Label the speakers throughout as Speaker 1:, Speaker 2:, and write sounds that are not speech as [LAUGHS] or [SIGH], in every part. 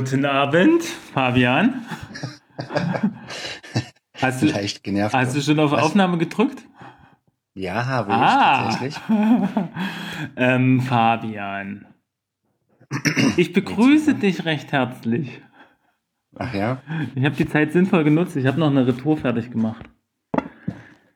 Speaker 1: Guten Abend.
Speaker 2: Fabian. [LAUGHS] Hast du,
Speaker 1: Leicht genervt.
Speaker 2: hast du schon auf
Speaker 1: Was?
Speaker 2: Aufnahme gedrückt?
Speaker 1: Ja, habe ich
Speaker 2: Ah.
Speaker 1: tatsächlich. [LAUGHS]
Speaker 2: ähm, Fabian. Ich begrüße dich recht herzlich.
Speaker 1: Ach ja.
Speaker 2: Ich habe die Zeit sinnvoll genutzt. Ich habe noch eine Retour fertig gemacht.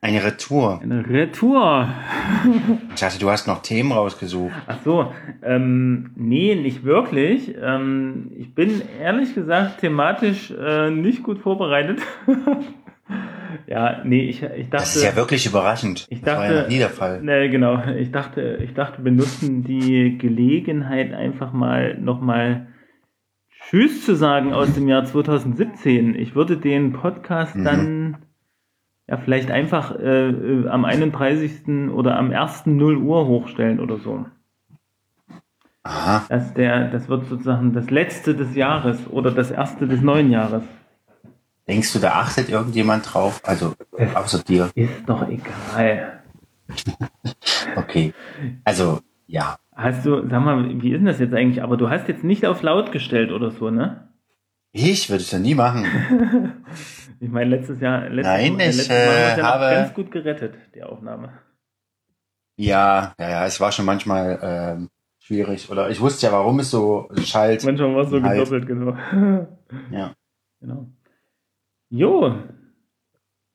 Speaker 1: Eine Retour.
Speaker 2: Eine Retour. [LAUGHS]
Speaker 1: Ich dachte, du hast noch Themen rausgesucht.
Speaker 2: Ach so, ähm, nee, nicht wirklich. Ähm, ich bin ehrlich gesagt thematisch äh, nicht gut vorbereitet. [LAUGHS] ja, nee, ich, ich dachte.
Speaker 1: Das ist ja wirklich überraschend.
Speaker 2: Ich
Speaker 1: das war ja
Speaker 2: dachte-
Speaker 1: noch nie der Fall.
Speaker 2: Nee, genau. Ich dachte, ich dachte, wir nutzen die Gelegenheit einfach mal nochmal Tschüss zu sagen aus dem Jahr 2017. Ich würde den Podcast
Speaker 1: Mhm.
Speaker 2: dann ja vielleicht einfach äh, äh, am 31. oder am 1. 0 Uhr hochstellen oder so.
Speaker 1: Aha.
Speaker 2: Das, der, das wird sozusagen das letzte des Jahres oder das erste des neuen Jahres.
Speaker 1: Denkst du, da achtet irgendjemand drauf? Also, außer dir.
Speaker 2: Ist doch egal. [LAUGHS]
Speaker 1: Okay. Also, ja.
Speaker 2: Hast du, sag mal, wie ist denn das jetzt eigentlich? Aber du hast jetzt nicht auf laut gestellt oder so, ne?
Speaker 1: Ich würde es ja nie machen. [LAUGHS]
Speaker 2: Ich meine, letztes Jahr, letztes,
Speaker 1: Nein, ich,
Speaker 2: letztes Mal haben wir es
Speaker 1: äh,
Speaker 2: ja
Speaker 1: habe-
Speaker 2: ganz gut gerettet, die Aufnahme.
Speaker 1: Ja, ja, ja, es war schon manchmal ähm, schwierig. Oder ich wusste ja, warum es so schallt.
Speaker 2: Manchmal war es so
Speaker 1: Halt.
Speaker 2: gedoppelt, genau. [LAUGHS]
Speaker 1: Ja.
Speaker 2: genau. Jo.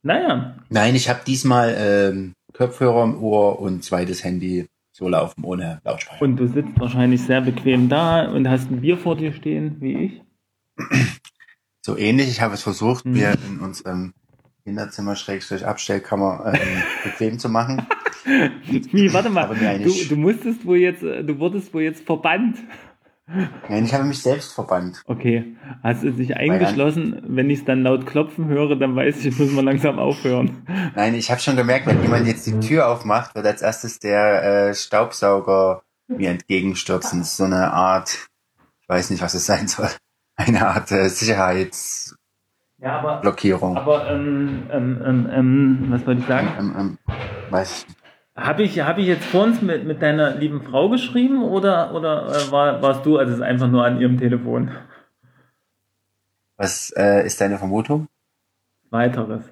Speaker 2: Naja,
Speaker 1: Nein, ich habe diesmal ähm, Kopfhörer im Ohr und zweites Handy so laufen ohne Lautsprecher.
Speaker 2: und du sitzt wahrscheinlich sehr bequem da und hast ein Bier vor dir stehen, wie ich. [CLEARS THROAT]
Speaker 1: So ähnlich, ich habe es versucht,
Speaker 2: Mhm.
Speaker 1: mir in unserem Kinderzimmer Schrägstrich Abstellkammer ähm, [LAUGHS] bequem zu machen.
Speaker 2: Wie, warte mal, du, du musstest wohl jetzt, äh, du wurdest wohl jetzt verbannt.
Speaker 1: Nein, ich habe mich selbst verbannt.
Speaker 2: Okay, hast du dich eingeschlossen? Wenn ich es dann laut klopfen höre, dann weiß ich, jetzt müssen wir langsam aufhören.
Speaker 1: Nein, ich habe schon gemerkt, wenn jemand jetzt die Tür aufmacht, wird als erstes der äh, Staubsauger mir entgegenstürzen. Das ist so eine Art, ich weiß nicht, was es sein soll, eine Art äh, Sicherheitsblockierung.
Speaker 2: Ja, aber, aber ähm, ähm, ähm, ähm, was wollte ich sagen?
Speaker 1: Ähm, ähm, weiß ich.
Speaker 2: Habe ich, hab ich jetzt vor uns mit, mit deiner lieben Frau geschrieben oder, oder äh, war, warst du also einfach nur an ihrem Telefon?
Speaker 1: Was äh, ist deine Vermutung?
Speaker 2: Weiteres.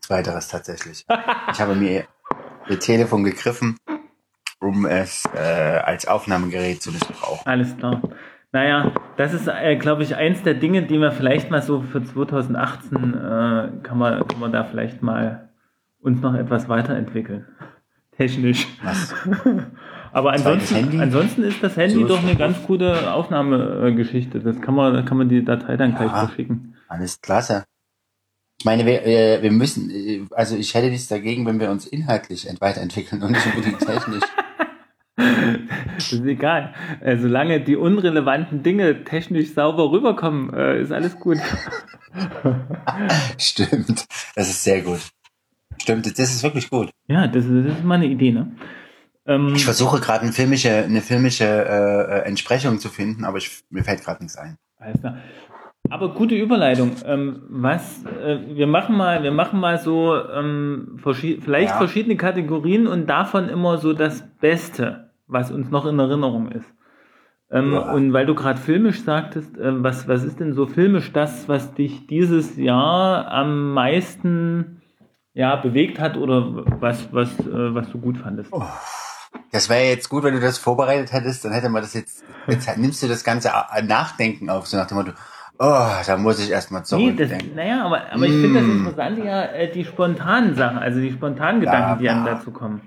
Speaker 1: Zweiteres tatsächlich. Ich habe mir ihr Telefon gegriffen, um es äh, als Aufnahmegerät zu missbrauchen.
Speaker 2: Alles klar. Naja, das ist, äh, glaube ich, eins der Dinge, die wir vielleicht mal so für 2018 äh, kann, man, kann man da vielleicht mal uns noch etwas weiterentwickeln. [LAUGHS] Technisch.
Speaker 1: Was? [LAUGHS]
Speaker 2: Aber ansonsten, ansonsten ist das Handy
Speaker 1: So
Speaker 2: doch eine ganz gute Aufnahmegeschichte. Das kann man, da kann man die Datei dann gleich
Speaker 1: Ja.
Speaker 2: verschicken.
Speaker 1: Alles klasse. Ich meine, wir, äh, wir müssen, äh, also ich hätte nichts dagegen, wenn wir uns inhaltlich ent- weiterentwickeln und nicht unbedingt technisch. [LAUGHS]
Speaker 2: Das [LAUGHS] ist egal. Äh, solange die unrelevanten Dinge technisch sauber rüberkommen, äh, ist alles gut. [LAUGHS]
Speaker 1: Stimmt. Das ist sehr gut. Stimmt, das ist wirklich gut.
Speaker 2: Ja, das ist, das ist mal eine Idee, ne? Ähm,
Speaker 1: Ich versuche gerade eine filmische, eine filmische äh, äh, Entsprechung zu finden, aber ich, mir fällt gerade nichts ein.
Speaker 2: Alles klar. Aber gute Überleitung. Ähm, was, äh, wir machen mal, wir machen mal so ähm, verschi vielleicht
Speaker 1: Ja.
Speaker 2: verschiedene Kategorien und davon immer so das Beste, was uns noch in Erinnerung ist. Ähm,
Speaker 1: Ja.
Speaker 2: Und weil du gerade filmisch sagtest, äh, was, was ist denn so filmisch das, was dich dieses Jahr am meisten ja, bewegt hat oder was, was, äh, was du gut fandest?
Speaker 1: Das wäre jetzt gut, wenn du das vorbereitet hättest, dann hätte man das jetzt, jetzt [LAUGHS] nimmst du das ganze A- Nachdenken auf, so nach dem Motto, oh, da muss ich erstmal
Speaker 2: Nee, das,
Speaker 1: zurückdenken.
Speaker 2: naja, aber, aber ich finde das
Speaker 1: Mm.
Speaker 2: Interessante ja äh, die spontanen Sachen, also die spontanen Gedanken,
Speaker 1: Ja,
Speaker 2: die einem
Speaker 1: ja.
Speaker 2: dazu kommen.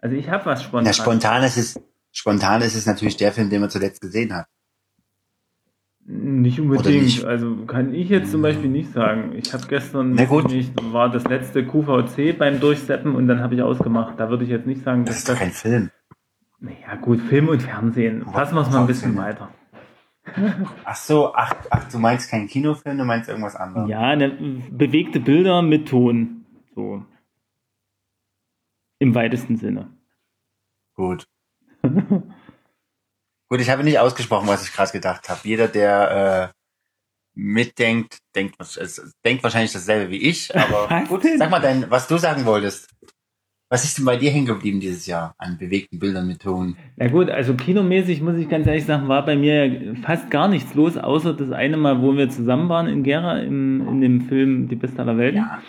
Speaker 2: Also ich habe was
Speaker 1: Ja,
Speaker 2: spontan.
Speaker 1: spontan ist es, spontan ist es natürlich der Film, den man zuletzt gesehen hat.
Speaker 2: Nicht unbedingt.
Speaker 1: nicht?
Speaker 2: Also kann ich jetzt zum Beispiel nicht sagen. Ich habe gestern nicht, war das letzte QVC beim Durchseppen und dann habe ich ausgemacht. Da würde ich jetzt nicht sagen,
Speaker 1: Das
Speaker 2: dass
Speaker 1: ist doch
Speaker 2: das.
Speaker 1: kein Film.
Speaker 2: Naja, gut, Film und Fernsehen. Fassen wir es mal ein bisschen weiter.
Speaker 1: Ach so, ach, ach, du meinst keinen Kinofilm, du meinst irgendwas anderes.
Speaker 2: Ja, ne, bewegte Bilder mit Ton. So. Im weitesten Sinne.
Speaker 1: Gut. [LAUGHS] Gut, ich habe nicht ausgesprochen, was ich gerade gedacht habe. Jeder, der äh, mitdenkt, denkt, denkt wahrscheinlich dasselbe wie ich, [LAUGHS] aber gut, sag mal dein, was du sagen wolltest. Was ist denn bei dir hängen geblieben dieses Jahr an bewegten Bildern mit Ton?
Speaker 2: Na gut, also kinomäßig muss ich ganz ehrlich sagen, war bei mir fast gar nichts los, außer das eine Mal, wo wir zusammen waren in Gera im, in dem Film Die Beste aller Welten.
Speaker 1: Ja.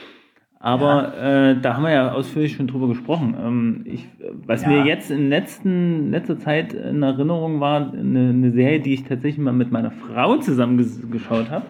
Speaker 2: Aber äh, da haben wir ja ausführlich schon drüber gesprochen. Ähm, ich, was
Speaker 1: Ja.
Speaker 2: mir jetzt in letzten, letzter Zeit in Erinnerung war, eine, eine Serie, die ich tatsächlich mal mit meiner Frau zusammen ges geschaut habe.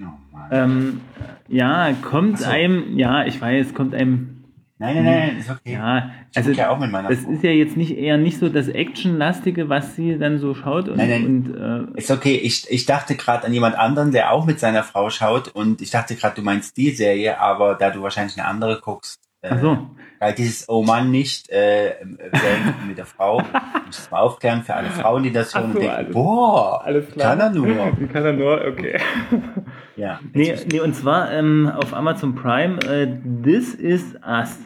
Speaker 1: Oh.
Speaker 2: Ähm, ja, kommt
Speaker 1: so.
Speaker 2: einem, ja, ich weiß, kommt einem,
Speaker 1: nein, nein, nein, ist okay.
Speaker 2: ja,
Speaker 1: ich
Speaker 2: also
Speaker 1: ja auch mit meiner
Speaker 2: das
Speaker 1: Frau.
Speaker 2: ist ja jetzt nicht eher nicht so das Actionlastige, was sie dann so schaut und,
Speaker 1: Nein, nein.
Speaker 2: und äh,
Speaker 1: Ist okay, ich, ich dachte gerade an jemand anderen, der auch mit seiner Frau schaut und ich dachte gerade, du meinst die Serie, aber da du wahrscheinlich eine andere guckst, äh,
Speaker 2: ach so.
Speaker 1: Weil dieses Oh Mann nicht äh, [LAUGHS] mit der Frau, muss mal aufklären für alle Frauen, die das hören
Speaker 2: so,
Speaker 1: und denken,
Speaker 2: alles-
Speaker 1: boah,
Speaker 2: alles klar.
Speaker 1: kann er nur. [LAUGHS]
Speaker 2: Kann er nur? Okay. [LAUGHS]
Speaker 1: Ja,
Speaker 2: Nee, nee, und zwar ähm, auf Amazon Prime, äh, This is Us.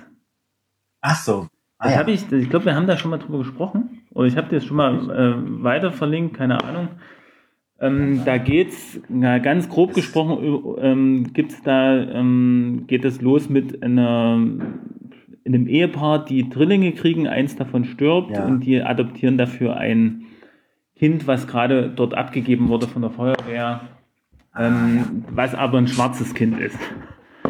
Speaker 1: Ach so. Ah,
Speaker 2: Das
Speaker 1: ja.
Speaker 2: habe ich, ich glaube, wir haben da schon mal drüber gesprochen. Oder ich habe dir das schon mal äh, weiter verlinkt, keine Ahnung. Ähm, da geht's, na, ganz grob gesprochen, ü- ähm, gibt's da, ähm, geht es los mit einer, in einem Ehepaar, die Drillinge kriegen, eins davon stirbt
Speaker 1: Ja.
Speaker 2: und die adoptieren dafür ein Kind, was gerade dort abgegeben wurde von der Feuerwehr, ähm, was aber ein schwarzes Kind ist.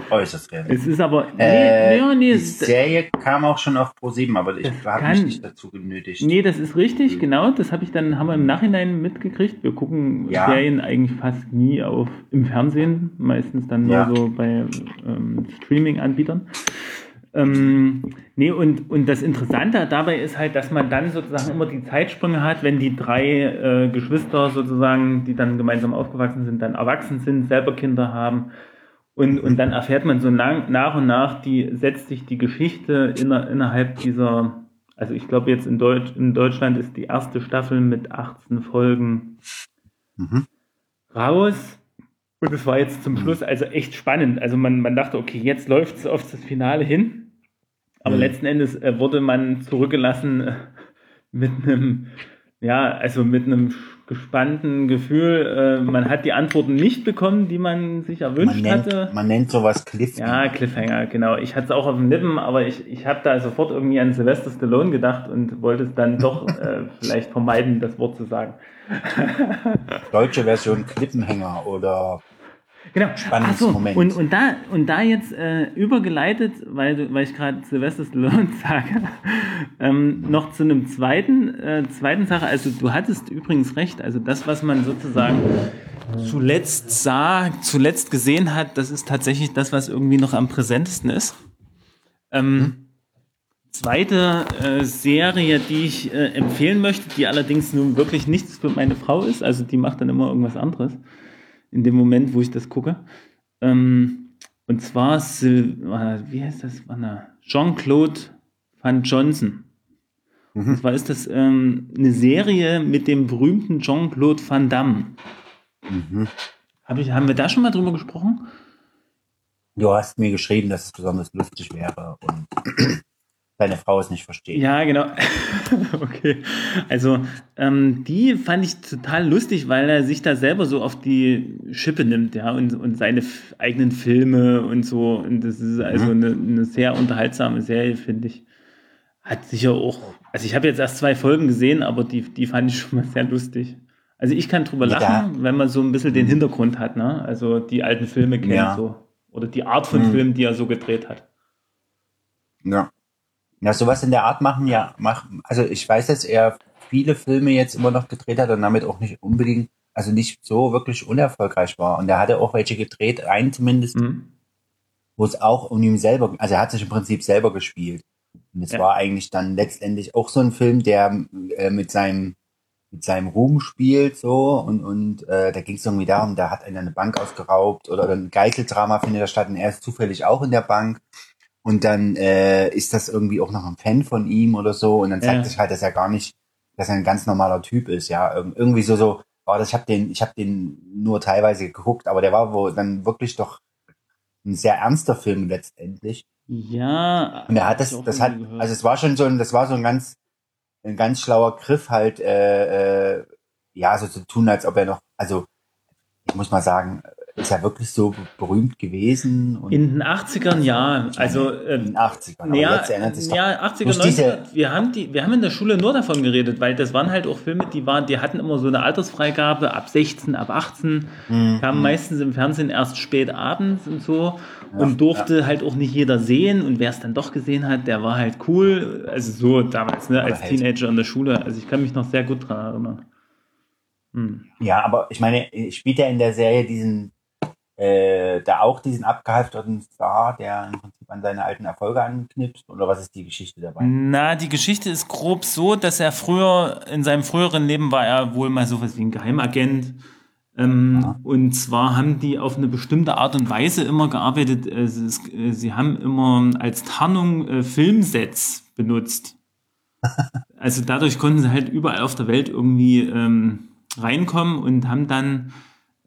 Speaker 1: äußerst realistisch.
Speaker 2: Es ist aber, nee,
Speaker 1: Äh,
Speaker 2: nee, nee,
Speaker 1: die Serie kam auch schon auf Pro7, aber ich
Speaker 2: Das
Speaker 1: habe mich nicht dazu genötigt.
Speaker 2: Nee, das ist richtig, genau. Das habe ich dann, haben wir im Nachhinein mitgekriegt. Wir gucken
Speaker 1: Ja.
Speaker 2: Serien eigentlich fast nie auf im Fernsehen, meistens dann nur
Speaker 1: Ja.
Speaker 2: so bei ähm, Streaming-Anbietern. Ähm, nee, und, und das Interessante dabei ist halt, dass man dann sozusagen immer die Zeitsprünge hat, wenn die drei äh, Geschwister sozusagen, die dann gemeinsam aufgewachsen sind, dann erwachsen sind, selber Kinder haben. Und, und dann erfährt man so lang, nach und nach, die setzt sich die Geschichte inner, innerhalb dieser, also ich glaube jetzt in, Deutsch, in Deutschland ist die erste Staffel mit 18 Folgen
Speaker 1: Mhm.
Speaker 2: raus. Und es war jetzt zum Schluss also echt spannend. Also man, man dachte, okay, jetzt läuft es auf das Finale hin. Aber
Speaker 1: Mhm.
Speaker 2: letzten Endes äh, wurde man zurückgelassen äh, mit einem, ja, also mit einem gespannten Gefühl. Äh, man hat die Antworten nicht bekommen, die man sich erwünscht
Speaker 1: Man nennt,
Speaker 2: hatte.
Speaker 1: man nennt sowas Cliffhanger.
Speaker 2: Ja, Cliffhanger, genau. Ich hatte es auch auf dem Lippen, aber ich, ich habe da sofort irgendwie an Sylvester Stallone gedacht und wollte es dann doch äh, [LAUGHS] vielleicht vermeiden, das Wort zu sagen.
Speaker 1: Deutsche Version Cliffhanger oder
Speaker 2: Genau.
Speaker 1: Spannendes
Speaker 2: so,
Speaker 1: Moment.
Speaker 2: Und, und, da, und da jetzt äh, übergeleitet, weil, weil ich gerade Sylvester Stallone [LAUGHS] sage, ähm, noch zu einem zweiten, äh, zweiten Sache. Also du hattest übrigens recht. Also das, was man sozusagen zuletzt sah, zuletzt gesehen hat, das ist tatsächlich das, was irgendwie noch am präsentesten ist. Ähm, Zweite äh, Serie, die ich äh, empfehlen möchte, die allerdings nun wirklich nichts für meine Frau ist, also die macht dann immer irgendwas anderes in dem Moment, wo ich das gucke. Ähm, und zwar, Sil äh, wie heißt das? Jean-Claude Van Johnson.
Speaker 1: Mhm.
Speaker 2: Und zwar ist das ähm, eine Serie mit dem berühmten Jean-Claude Van Damme.
Speaker 1: Mhm.
Speaker 2: Hab ich, haben wir da schon mal drüber gesprochen?
Speaker 1: Du hast mir geschrieben, dass es besonders lustig wäre und deine Frau es nicht versteht.
Speaker 2: Ja, genau. [LAUGHS] okay. Also, ähm, die fand ich total lustig, weil er sich da selber so auf die Schippe nimmt, ja, und, und seine eigenen Filme und so. Und das ist also
Speaker 1: Mhm.
Speaker 2: eine, eine sehr unterhaltsame Serie, finde ich. Hat sicher auch, also ich habe jetzt erst zwei Folgen gesehen, aber die, die fand ich schon mal sehr lustig. Also ich kann drüber
Speaker 1: Ja.
Speaker 2: lachen, wenn man so ein bisschen den Hintergrund hat, ne? Also die alten Filme kennt
Speaker 1: Ja.
Speaker 2: so. Oder die Art von
Speaker 1: Mhm.
Speaker 2: Filmen, die er so gedreht hat.
Speaker 1: Ja. Ja, sowas in der Art machen ja, machen, also ich weiß, dass er viele Filme jetzt immer noch gedreht hat und damit auch nicht unbedingt, also nicht so wirklich unerfolgreich war. Und er hatte auch welche gedreht, einen zumindest,
Speaker 2: Mhm.
Speaker 1: wo es auch um ihn selber, also er hat sich im Prinzip selber gespielt. Und es
Speaker 2: Ja.
Speaker 1: war eigentlich dann letztendlich auch so ein Film, der äh, mit seinem mit seinem Ruhm spielt so und und äh, da ging es irgendwie darum, da hat einer eine Bank ausgeraubt oder ein Geiseldrama findet da statt und er ist zufällig auch in der Bank und dann äh, ist das irgendwie auch noch ein Fan von ihm oder so und dann zeigt
Speaker 2: Ja.
Speaker 1: sich halt, dass er gar nicht, dass er ein ganz normaler Typ ist, ja Ir irgendwie so so. Oh, das, ich habe den, ich habe den nur teilweise geguckt, aber der war wohl dann wirklich doch ein sehr ernster Film letztendlich.
Speaker 2: Ja.
Speaker 1: Und er hat das, das hat,
Speaker 2: gehört.
Speaker 1: also es war schon so ein, das war so ein ganz, ein ganz schlauer Griff halt, äh, äh, ja, so zu tun, als ob er noch, also ich muss mal sagen, ist er wirklich so berühmt gewesen?
Speaker 2: In den 80ern ja. Also,
Speaker 1: äh, in den 80ern.
Speaker 2: Ja, ja 80er, 90er. Wir haben, die, wir haben in der Schule nur davon geredet, weil das waren halt auch Filme, die waren, die hatten immer so eine Altersfreigabe ab 16, ab 18, mhm. kamen meistens im Fernsehen erst spät abends und so ja, und durfte ja. halt auch nicht jeder sehen und wer es dann doch gesehen hat, der war halt cool. Also so damals, ne, als Teenager in der Schule. Also ich kann mich noch sehr gut dran erinnern.
Speaker 1: Hm. Ja, aber ich meine, spielt er in der Serie diesen, äh, da auch diesen abgehalfterten Star, der im Prinzip an seine alten Erfolge anknipst? Oder was ist die Geschichte dabei?
Speaker 2: Na, die Geschichte ist grob so, dass er früher, in seinem früheren Leben war er wohl mal sowas wie ein Geheimagent. Ähm, ja. Und zwar haben die auf eine bestimmte Art und Weise immer gearbeitet. Äh, äh, sie haben immer als Tarnung äh, Filmsets benutzt. [LAUGHS] also dadurch konnten sie halt überall auf der Welt irgendwie ähm, reinkommen und haben dann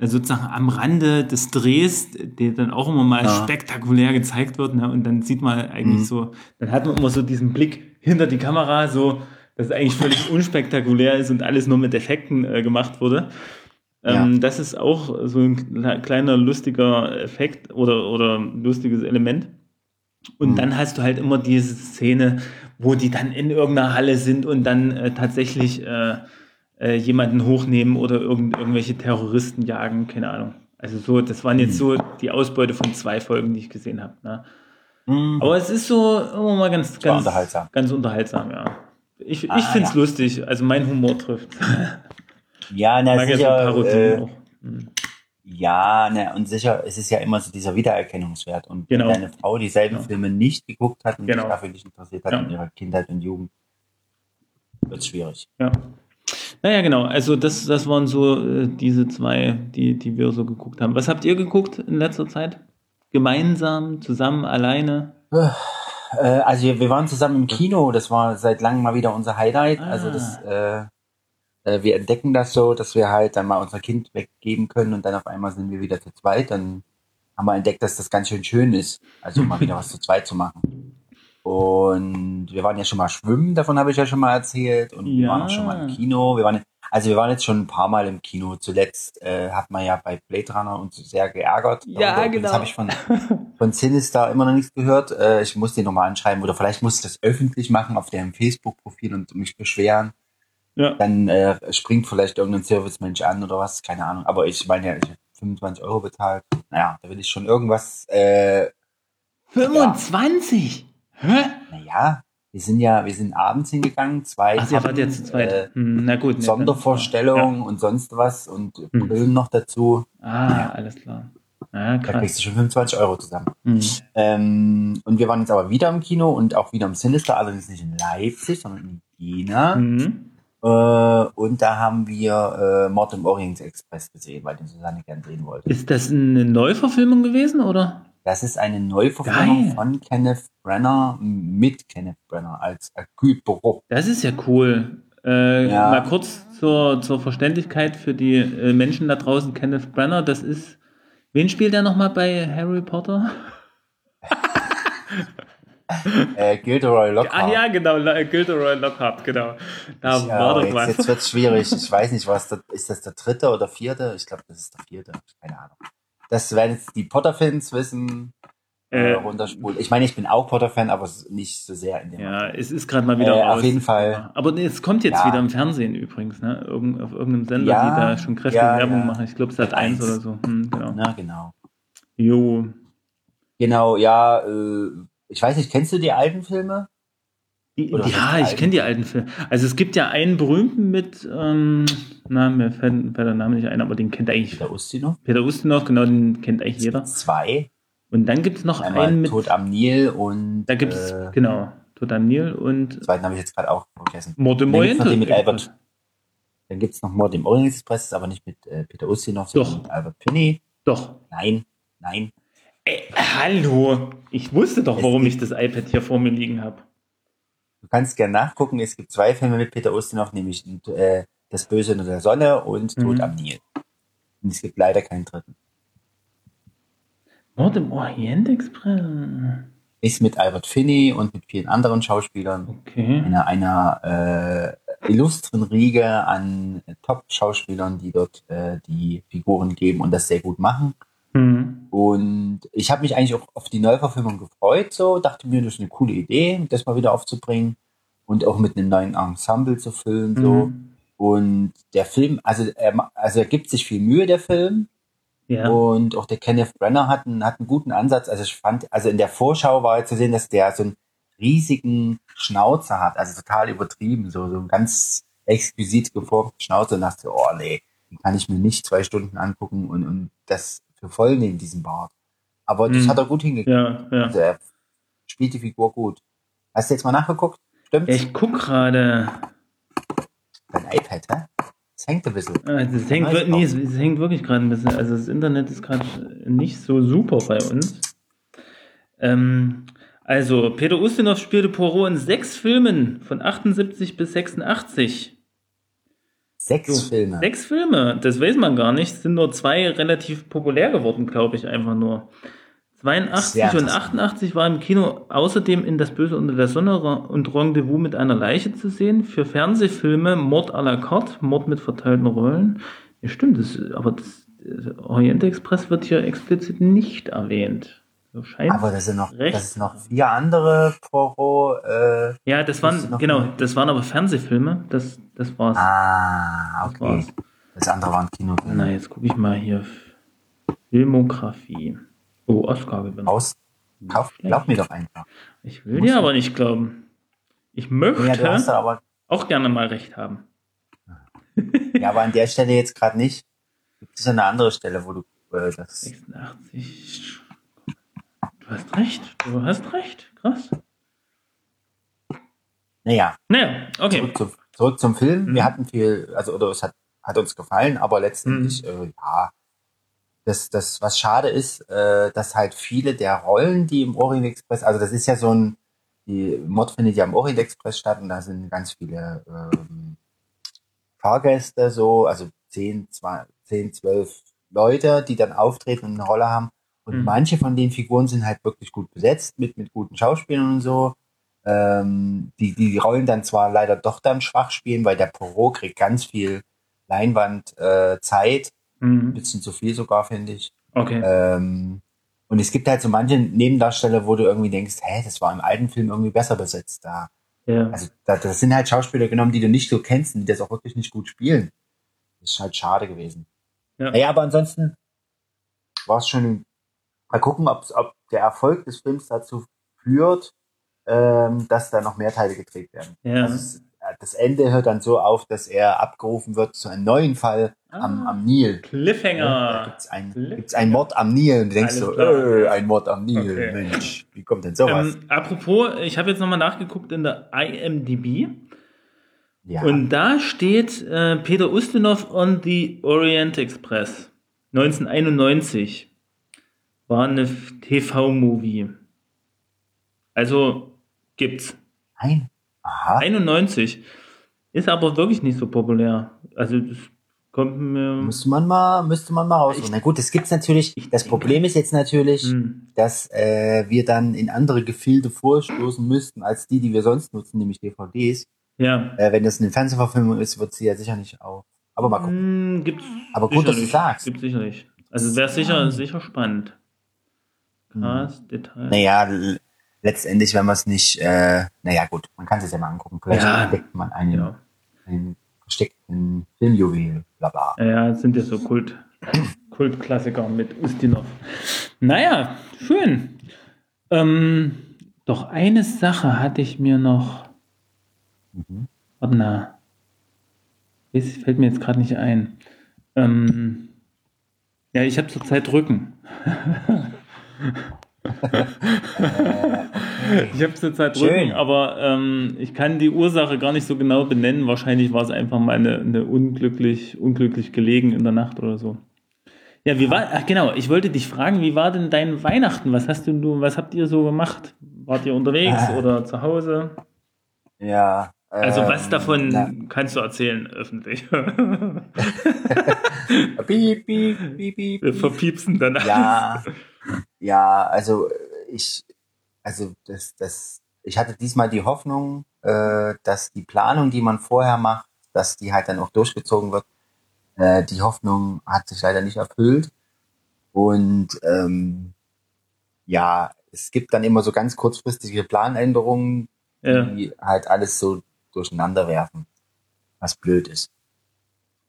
Speaker 2: sozusagen am Rande des Drehs, der dann auch immer mal ja. spektakulär gezeigt wird, ne? und dann sieht man eigentlich mhm. so, dann hat man immer so diesen Blick hinter die Kamera, so, dass es eigentlich völlig [LAUGHS] unspektakulär ist und alles nur mit Effekten äh, gemacht wurde. Ähm, ja. Das ist auch so ein kleiner lustiger Effekt oder, oder lustiges Element. Und mhm. dann hast du halt immer diese Szene, wo die dann in irgendeiner Halle sind und dann äh, tatsächlich äh, äh, jemanden hochnehmen oder irgend, irgendwelche Terroristen jagen, keine Ahnung. Also so, das waren jetzt so die Ausbeute von zwei Folgen, die ich gesehen habe. Ne? Mhm. Aber es ist so immer mal ganz, ganz
Speaker 1: unterhaltsam.
Speaker 2: Ganz unterhaltsam, ja. Ich, ah, ich finde es ja. lustig, also mein Humor trifft. [LAUGHS]
Speaker 1: Ja, na sicher. So äh, mhm. Ja, ne, und sicher, es ist ja immer so dieser Wiedererkennungswert. Und genau. wenn deine Frau dieselben genau. Filme nicht geguckt hat und genau. sich dafür nicht interessiert hat ja. in ihrer Kindheit und Jugend, wird es schwierig.
Speaker 2: Ja. Naja, genau. Also das, das waren so äh, diese zwei, die, die wir so geguckt haben. Was habt ihr geguckt in letzter Zeit? Gemeinsam, zusammen, alleine?
Speaker 1: Äh, also wir, wir waren zusammen im Kino. Das war seit langem mal wieder unser Highlight. Ah. Also das, äh, äh, wir entdecken das so, dass wir halt dann mal unser Kind weggeben können und dann auf einmal sind wir wieder zu zweit. Dann haben wir entdeckt, dass das ganz schön schön ist. Also mal [LAUGHS] wieder was zu zweit zu machen. Und wir waren ja schon mal schwimmen, davon habe ich ja schon mal erzählt. Und ja. wir waren auch schon mal im Kino. Wir waren, also wir waren jetzt schon ein paar Mal im Kino. Zuletzt äh, hat man ja bei Blade Runner uns sehr geärgert.
Speaker 2: Ja, darüber. genau.
Speaker 1: Das habe ich von, von Sinister immer noch nichts gehört. Äh, ich muss den nochmal anschreiben oder vielleicht muss ich das öffentlich machen auf deren Facebook-Profil und mich beschweren. Ja. Dann äh, springt vielleicht irgendein Servicemensch an oder was, keine Ahnung. Aber ich meine ja, ich habe 25 Euro bezahlt. Naja, da will ich schon irgendwas. Äh,
Speaker 2: 25? Ja.
Speaker 1: Hä? Naja, wir sind ja, wir sind abends hingegangen, zwei
Speaker 2: Ach, ihr wart jetzt zweit. Äh,
Speaker 1: hm, Na gut, Sondervorstellung ja. und sonst was und hm. Brillen noch dazu.
Speaker 2: Ah, ja. alles klar.
Speaker 1: Ja, da kriegst du schon 25 Euro zusammen. Mhm. Ähm, und wir waren jetzt aber wieder im Kino und auch wieder im Sinister, allerdings nicht in Leipzig, sondern in Jena. Mhm. Äh, und da haben wir äh, Mord im Orient Express gesehen, weil den Susanne gern sehen wollte.
Speaker 2: Ist das eine Neuverfilmung gewesen, oder?
Speaker 1: Das ist eine Neuverfilmung Geil. von Kenneth Brenner mit Kenneth Brenner als Poirot.
Speaker 2: Das ist ja cool. Äh, ja. Mal kurz zur, zur Verständlichkeit für die äh, Menschen da draußen. Kenneth Brenner, das ist. Wen spielt er nochmal bei Harry Potter? [LAUGHS]
Speaker 1: äh, Gilderoy Lockhart.
Speaker 2: Ah ja, genau, Gilderoy Lockhart, genau. Da ich, war doch
Speaker 1: jetzt, was. Jetzt wird schwierig. Ich weiß nicht, was das, ist das der dritte oder vierte? Ich glaube, das ist der vierte. Keine Ahnung. Das werden jetzt die Potter-Fans wissen. Äh, äh, runterspulen. Ich meine, ich bin auch Potter-Fan, aber nicht so sehr in dem.
Speaker 2: Ja, Moment. es ist gerade mal wieder.
Speaker 1: Äh, auf jeden Fall.
Speaker 2: Aber es kommt jetzt ja. wieder im Fernsehen übrigens, ne? Irgend, auf irgendeinem Sender, ja, die da schon kräftige ja, Werbung machen. Ich glaube, es hat eins oder so. Hm,
Speaker 1: genau. Na, genau.
Speaker 2: Jo.
Speaker 1: Genau, ja, äh, ich weiß nicht, kennst du die alten Filme?
Speaker 2: Die, ja, ich kenne die alten Filme. Also es gibt ja einen berühmten mit, ähm, na, mir fällt, der Name nicht ein, aber den kennt eigentlich.
Speaker 1: Peter Ustinov?
Speaker 2: Peter Ustinov, genau, den kennt eigentlich jeder.
Speaker 1: Zwei.
Speaker 2: Und dann gibt es noch Einmal einen mit.
Speaker 1: Tod am Nil und.
Speaker 2: Da gibt es, äh, genau, Tod am Nil und.
Speaker 1: Den zweiten habe ich jetzt gerade auch vergessen.
Speaker 2: Mord im Orient.
Speaker 1: Dann gibt es noch Mord im Orient Express, aber nicht mit äh, Peter Ustinov,
Speaker 2: sondern mit
Speaker 1: Albert Finney.
Speaker 2: Doch.
Speaker 1: Nein, nein.
Speaker 2: Ey, hallo! Ich wusste doch, warum ich das iPad hier vor mir liegen habe.
Speaker 1: Du kannst gerne nachgucken. Es gibt zwei Filme mit Peter Ustinov, nämlich äh, Das Böse unter der Sonne und Tod mhm. am Nil. Und es gibt leider keinen dritten.
Speaker 2: Mord im Orient Express?
Speaker 1: Ist mit Albert Finney und mit vielen anderen Schauspielern.
Speaker 2: Okay.
Speaker 1: Einer, einer äh, illustren Riege an Top-Schauspielern, die dort äh, die Figuren geben und das sehr gut machen. Mhm. Und ich habe mich eigentlich auch auf die Neuverfilmung gefreut, so dachte mir, das ist eine coole Idee, das mal wieder aufzubringen und auch mit einem neuen Ensemble zu füllen, so. Mhm. Und der Film, also er, also er gibt sich viel Mühe, der Film. Ja. Und auch der Kenneth Brenner hat einen, hat einen guten Ansatz. Also ich fand, also in der Vorschau war zu sehen, dass der so einen riesigen Schnauzer hat, also total übertrieben, so, so ein ganz exquisit geformten Schnauzer und dachte, oh nee, den kann ich mir nicht zwei Stunden angucken und, und das voll nehmen, diesen Bart. Aber das hm. hat er gut hingekriegt. Ja, ja. Also er spielt die Figur gut. Hast du jetzt mal nachgeguckt?
Speaker 2: Stimmt? Ich guck gerade.
Speaker 1: Dein iPad, hä? Es hängt ein bisschen.
Speaker 2: Ah, das, hängt, wir, nee, es, es hängt wirklich gerade ein bisschen. Also das Internet ist gerade nicht so super bei uns. Ähm, also, Peter Ustinov spielte Poirot in sechs Filmen von 78 bis 86.
Speaker 1: Sechs Filme?
Speaker 2: Sechs Filme, das weiß man gar nicht. Es sind nur zwei relativ populär geworden, glaube ich, einfach nur. 82 und 88 war im Kino außerdem in Das Böse unter der Sonne und Rendezvous mit einer Leiche zu sehen. Für Fernsehfilme Mord à la carte, Mord mit verteilten Rollen. Ja, stimmt, das, aber das, das Orient Express wird hier explizit nicht erwähnt.
Speaker 1: So aber das sind noch, das sind noch vier andere Poirot. Äh,
Speaker 2: ja, das waren, genau, mehr? das waren aber Fernsehfilme. Das, das war's.
Speaker 1: Ah, okay. Das, das andere waren Kinofilme.
Speaker 2: Na, jetzt gucke ich mal hier. Filmografie. Oh, Oscar
Speaker 1: gewinnt. Aus. Kauf, glaub mir doch einfach.
Speaker 2: Ich will dir aber nicht glauben. Ich möchte ja, auch gerne mal recht haben. [LAUGHS]
Speaker 1: ja, aber an der Stelle jetzt gerade nicht. Gibt es eine andere Stelle, wo du äh, das.
Speaker 2: 86. Du hast recht. Du hast recht. Krass.
Speaker 1: Naja.
Speaker 2: Naja, okay.
Speaker 1: Zurück, zu, zurück zum Film. Mhm. Wir hatten viel, also, oder es hat, hat uns gefallen, aber letztendlich, mhm. äh, ja, das, das, was schade ist, äh, dass halt viele der Rollen, die im Orient Express, also das ist ja so ein, die Mod findet ja im Orient Express statt und da sind ganz viele ähm, Fahrgäste so, also 10, 20, 10, 12 Leute, die dann auftreten und eine Rolle haben. Und mhm. manche von den Figuren sind halt wirklich gut besetzt, mit, mit guten Schauspielern und so. Ähm, die, die Rollen dann zwar leider doch dann schwach spielen, weil der Poirot kriegt ganz viel Leinwandzeit, äh, Zeit, Mhm. Ein bisschen zu viel sogar, finde ich.
Speaker 2: Okay.
Speaker 1: Ähm, und es gibt halt so manche Nebendarsteller, wo du irgendwie denkst, hä, das war im alten Film irgendwie besser besetzt da. Ja. Also da, das sind halt Schauspieler genommen, die du nicht so kennst und die das auch wirklich nicht gut spielen. Das ist halt schade gewesen. Ja. Naja, aber ansonsten war es schon. Mal gucken, ob der Erfolg des Films dazu führt, ähm, dass da noch mehr Teile gedreht werden. Ja. Also das Ende hört dann so auf, dass er abgerufen wird zu einem neuen Fall ah, am, am Nil.
Speaker 2: Cliffhanger. Ja,
Speaker 1: da gibt's ein, gibt's einen Mord am Nil und du denkst Alles so, äh, ein Mord am Nil, okay. Mensch, wie kommt denn sowas?
Speaker 2: Ähm, apropos, ich habe jetzt nochmal nachgeguckt in der IMDb. Ja. Und da steht äh, Peter Ustinov on the Orient Express. 1991 war eine TV-Movie. Also gibt's.
Speaker 1: Nein.
Speaker 2: Aha. 91. Ist aber wirklich nicht so populär. Also das kommt mir.
Speaker 1: Müsste man mal, müsste man mal rausholen. Na gut, das gibt's [LAUGHS] natürlich. Das Problem ist jetzt natürlich, hm. dass äh, wir dann in andere Gefilde vorstoßen müssten als die, die wir sonst nutzen, nämlich DVDs.
Speaker 2: Ja.
Speaker 1: Äh, wenn das eine Fernsehverfilmung ist, wird sie ja sicher nicht auf. Aber mal gucken.
Speaker 2: Hm, gibt's
Speaker 1: aber gut, dass du sagst.
Speaker 2: Gibt sicherlich. Also wäre sicher, sicher spannend.
Speaker 1: Krass, hm. Detail. Naja, letztendlich, wenn man es nicht, äh, naja gut, man kann es ja mal angucken. Vielleicht ja. entdeckt man einen, ja. einen versteckten Filmjuwel, bla bla.
Speaker 2: Ja, sind ja so Kult, Kultklassiker mit Ustinov. Naja, schön. Ähm, doch eine Sache hatte ich mir noch. Mhm. Warte mal. Das fällt mir jetzt gerade nicht ein. Ähm, ja, ich habe zurzeit Rücken. [LAUGHS] ich habe zurzeit Rücken, aber ähm, ich kann die Ursache gar nicht so genau benennen. Wahrscheinlich war es einfach mal eine, eine unglücklich, unglücklich gelegen in der Nacht oder so. Ja, wie war, ach genau, ich wollte dich fragen, wie war denn dein Weihnachten? Was hast du, was habt ihr so gemacht? Wart ihr unterwegs äh, oder zu Hause?
Speaker 1: Ja.
Speaker 2: Also was ähm, davon na. kannst du erzählen öffentlich? [LAUGHS]
Speaker 1: piep, piep, piep, piep.
Speaker 2: Wir verpiepsen dann.
Speaker 1: Ja, ja, also ich, also das, das, ich hatte diesmal die Hoffnung, äh, dass die Planung, die man vorher macht, dass die halt dann auch durchgezogen wird. Äh, die Hoffnung hat sich leider nicht erfüllt. Und ähm, ja, es gibt dann immer so ganz kurzfristige Planänderungen,
Speaker 2: Ja.
Speaker 1: die halt alles so durcheinander werfen, was blöd ist.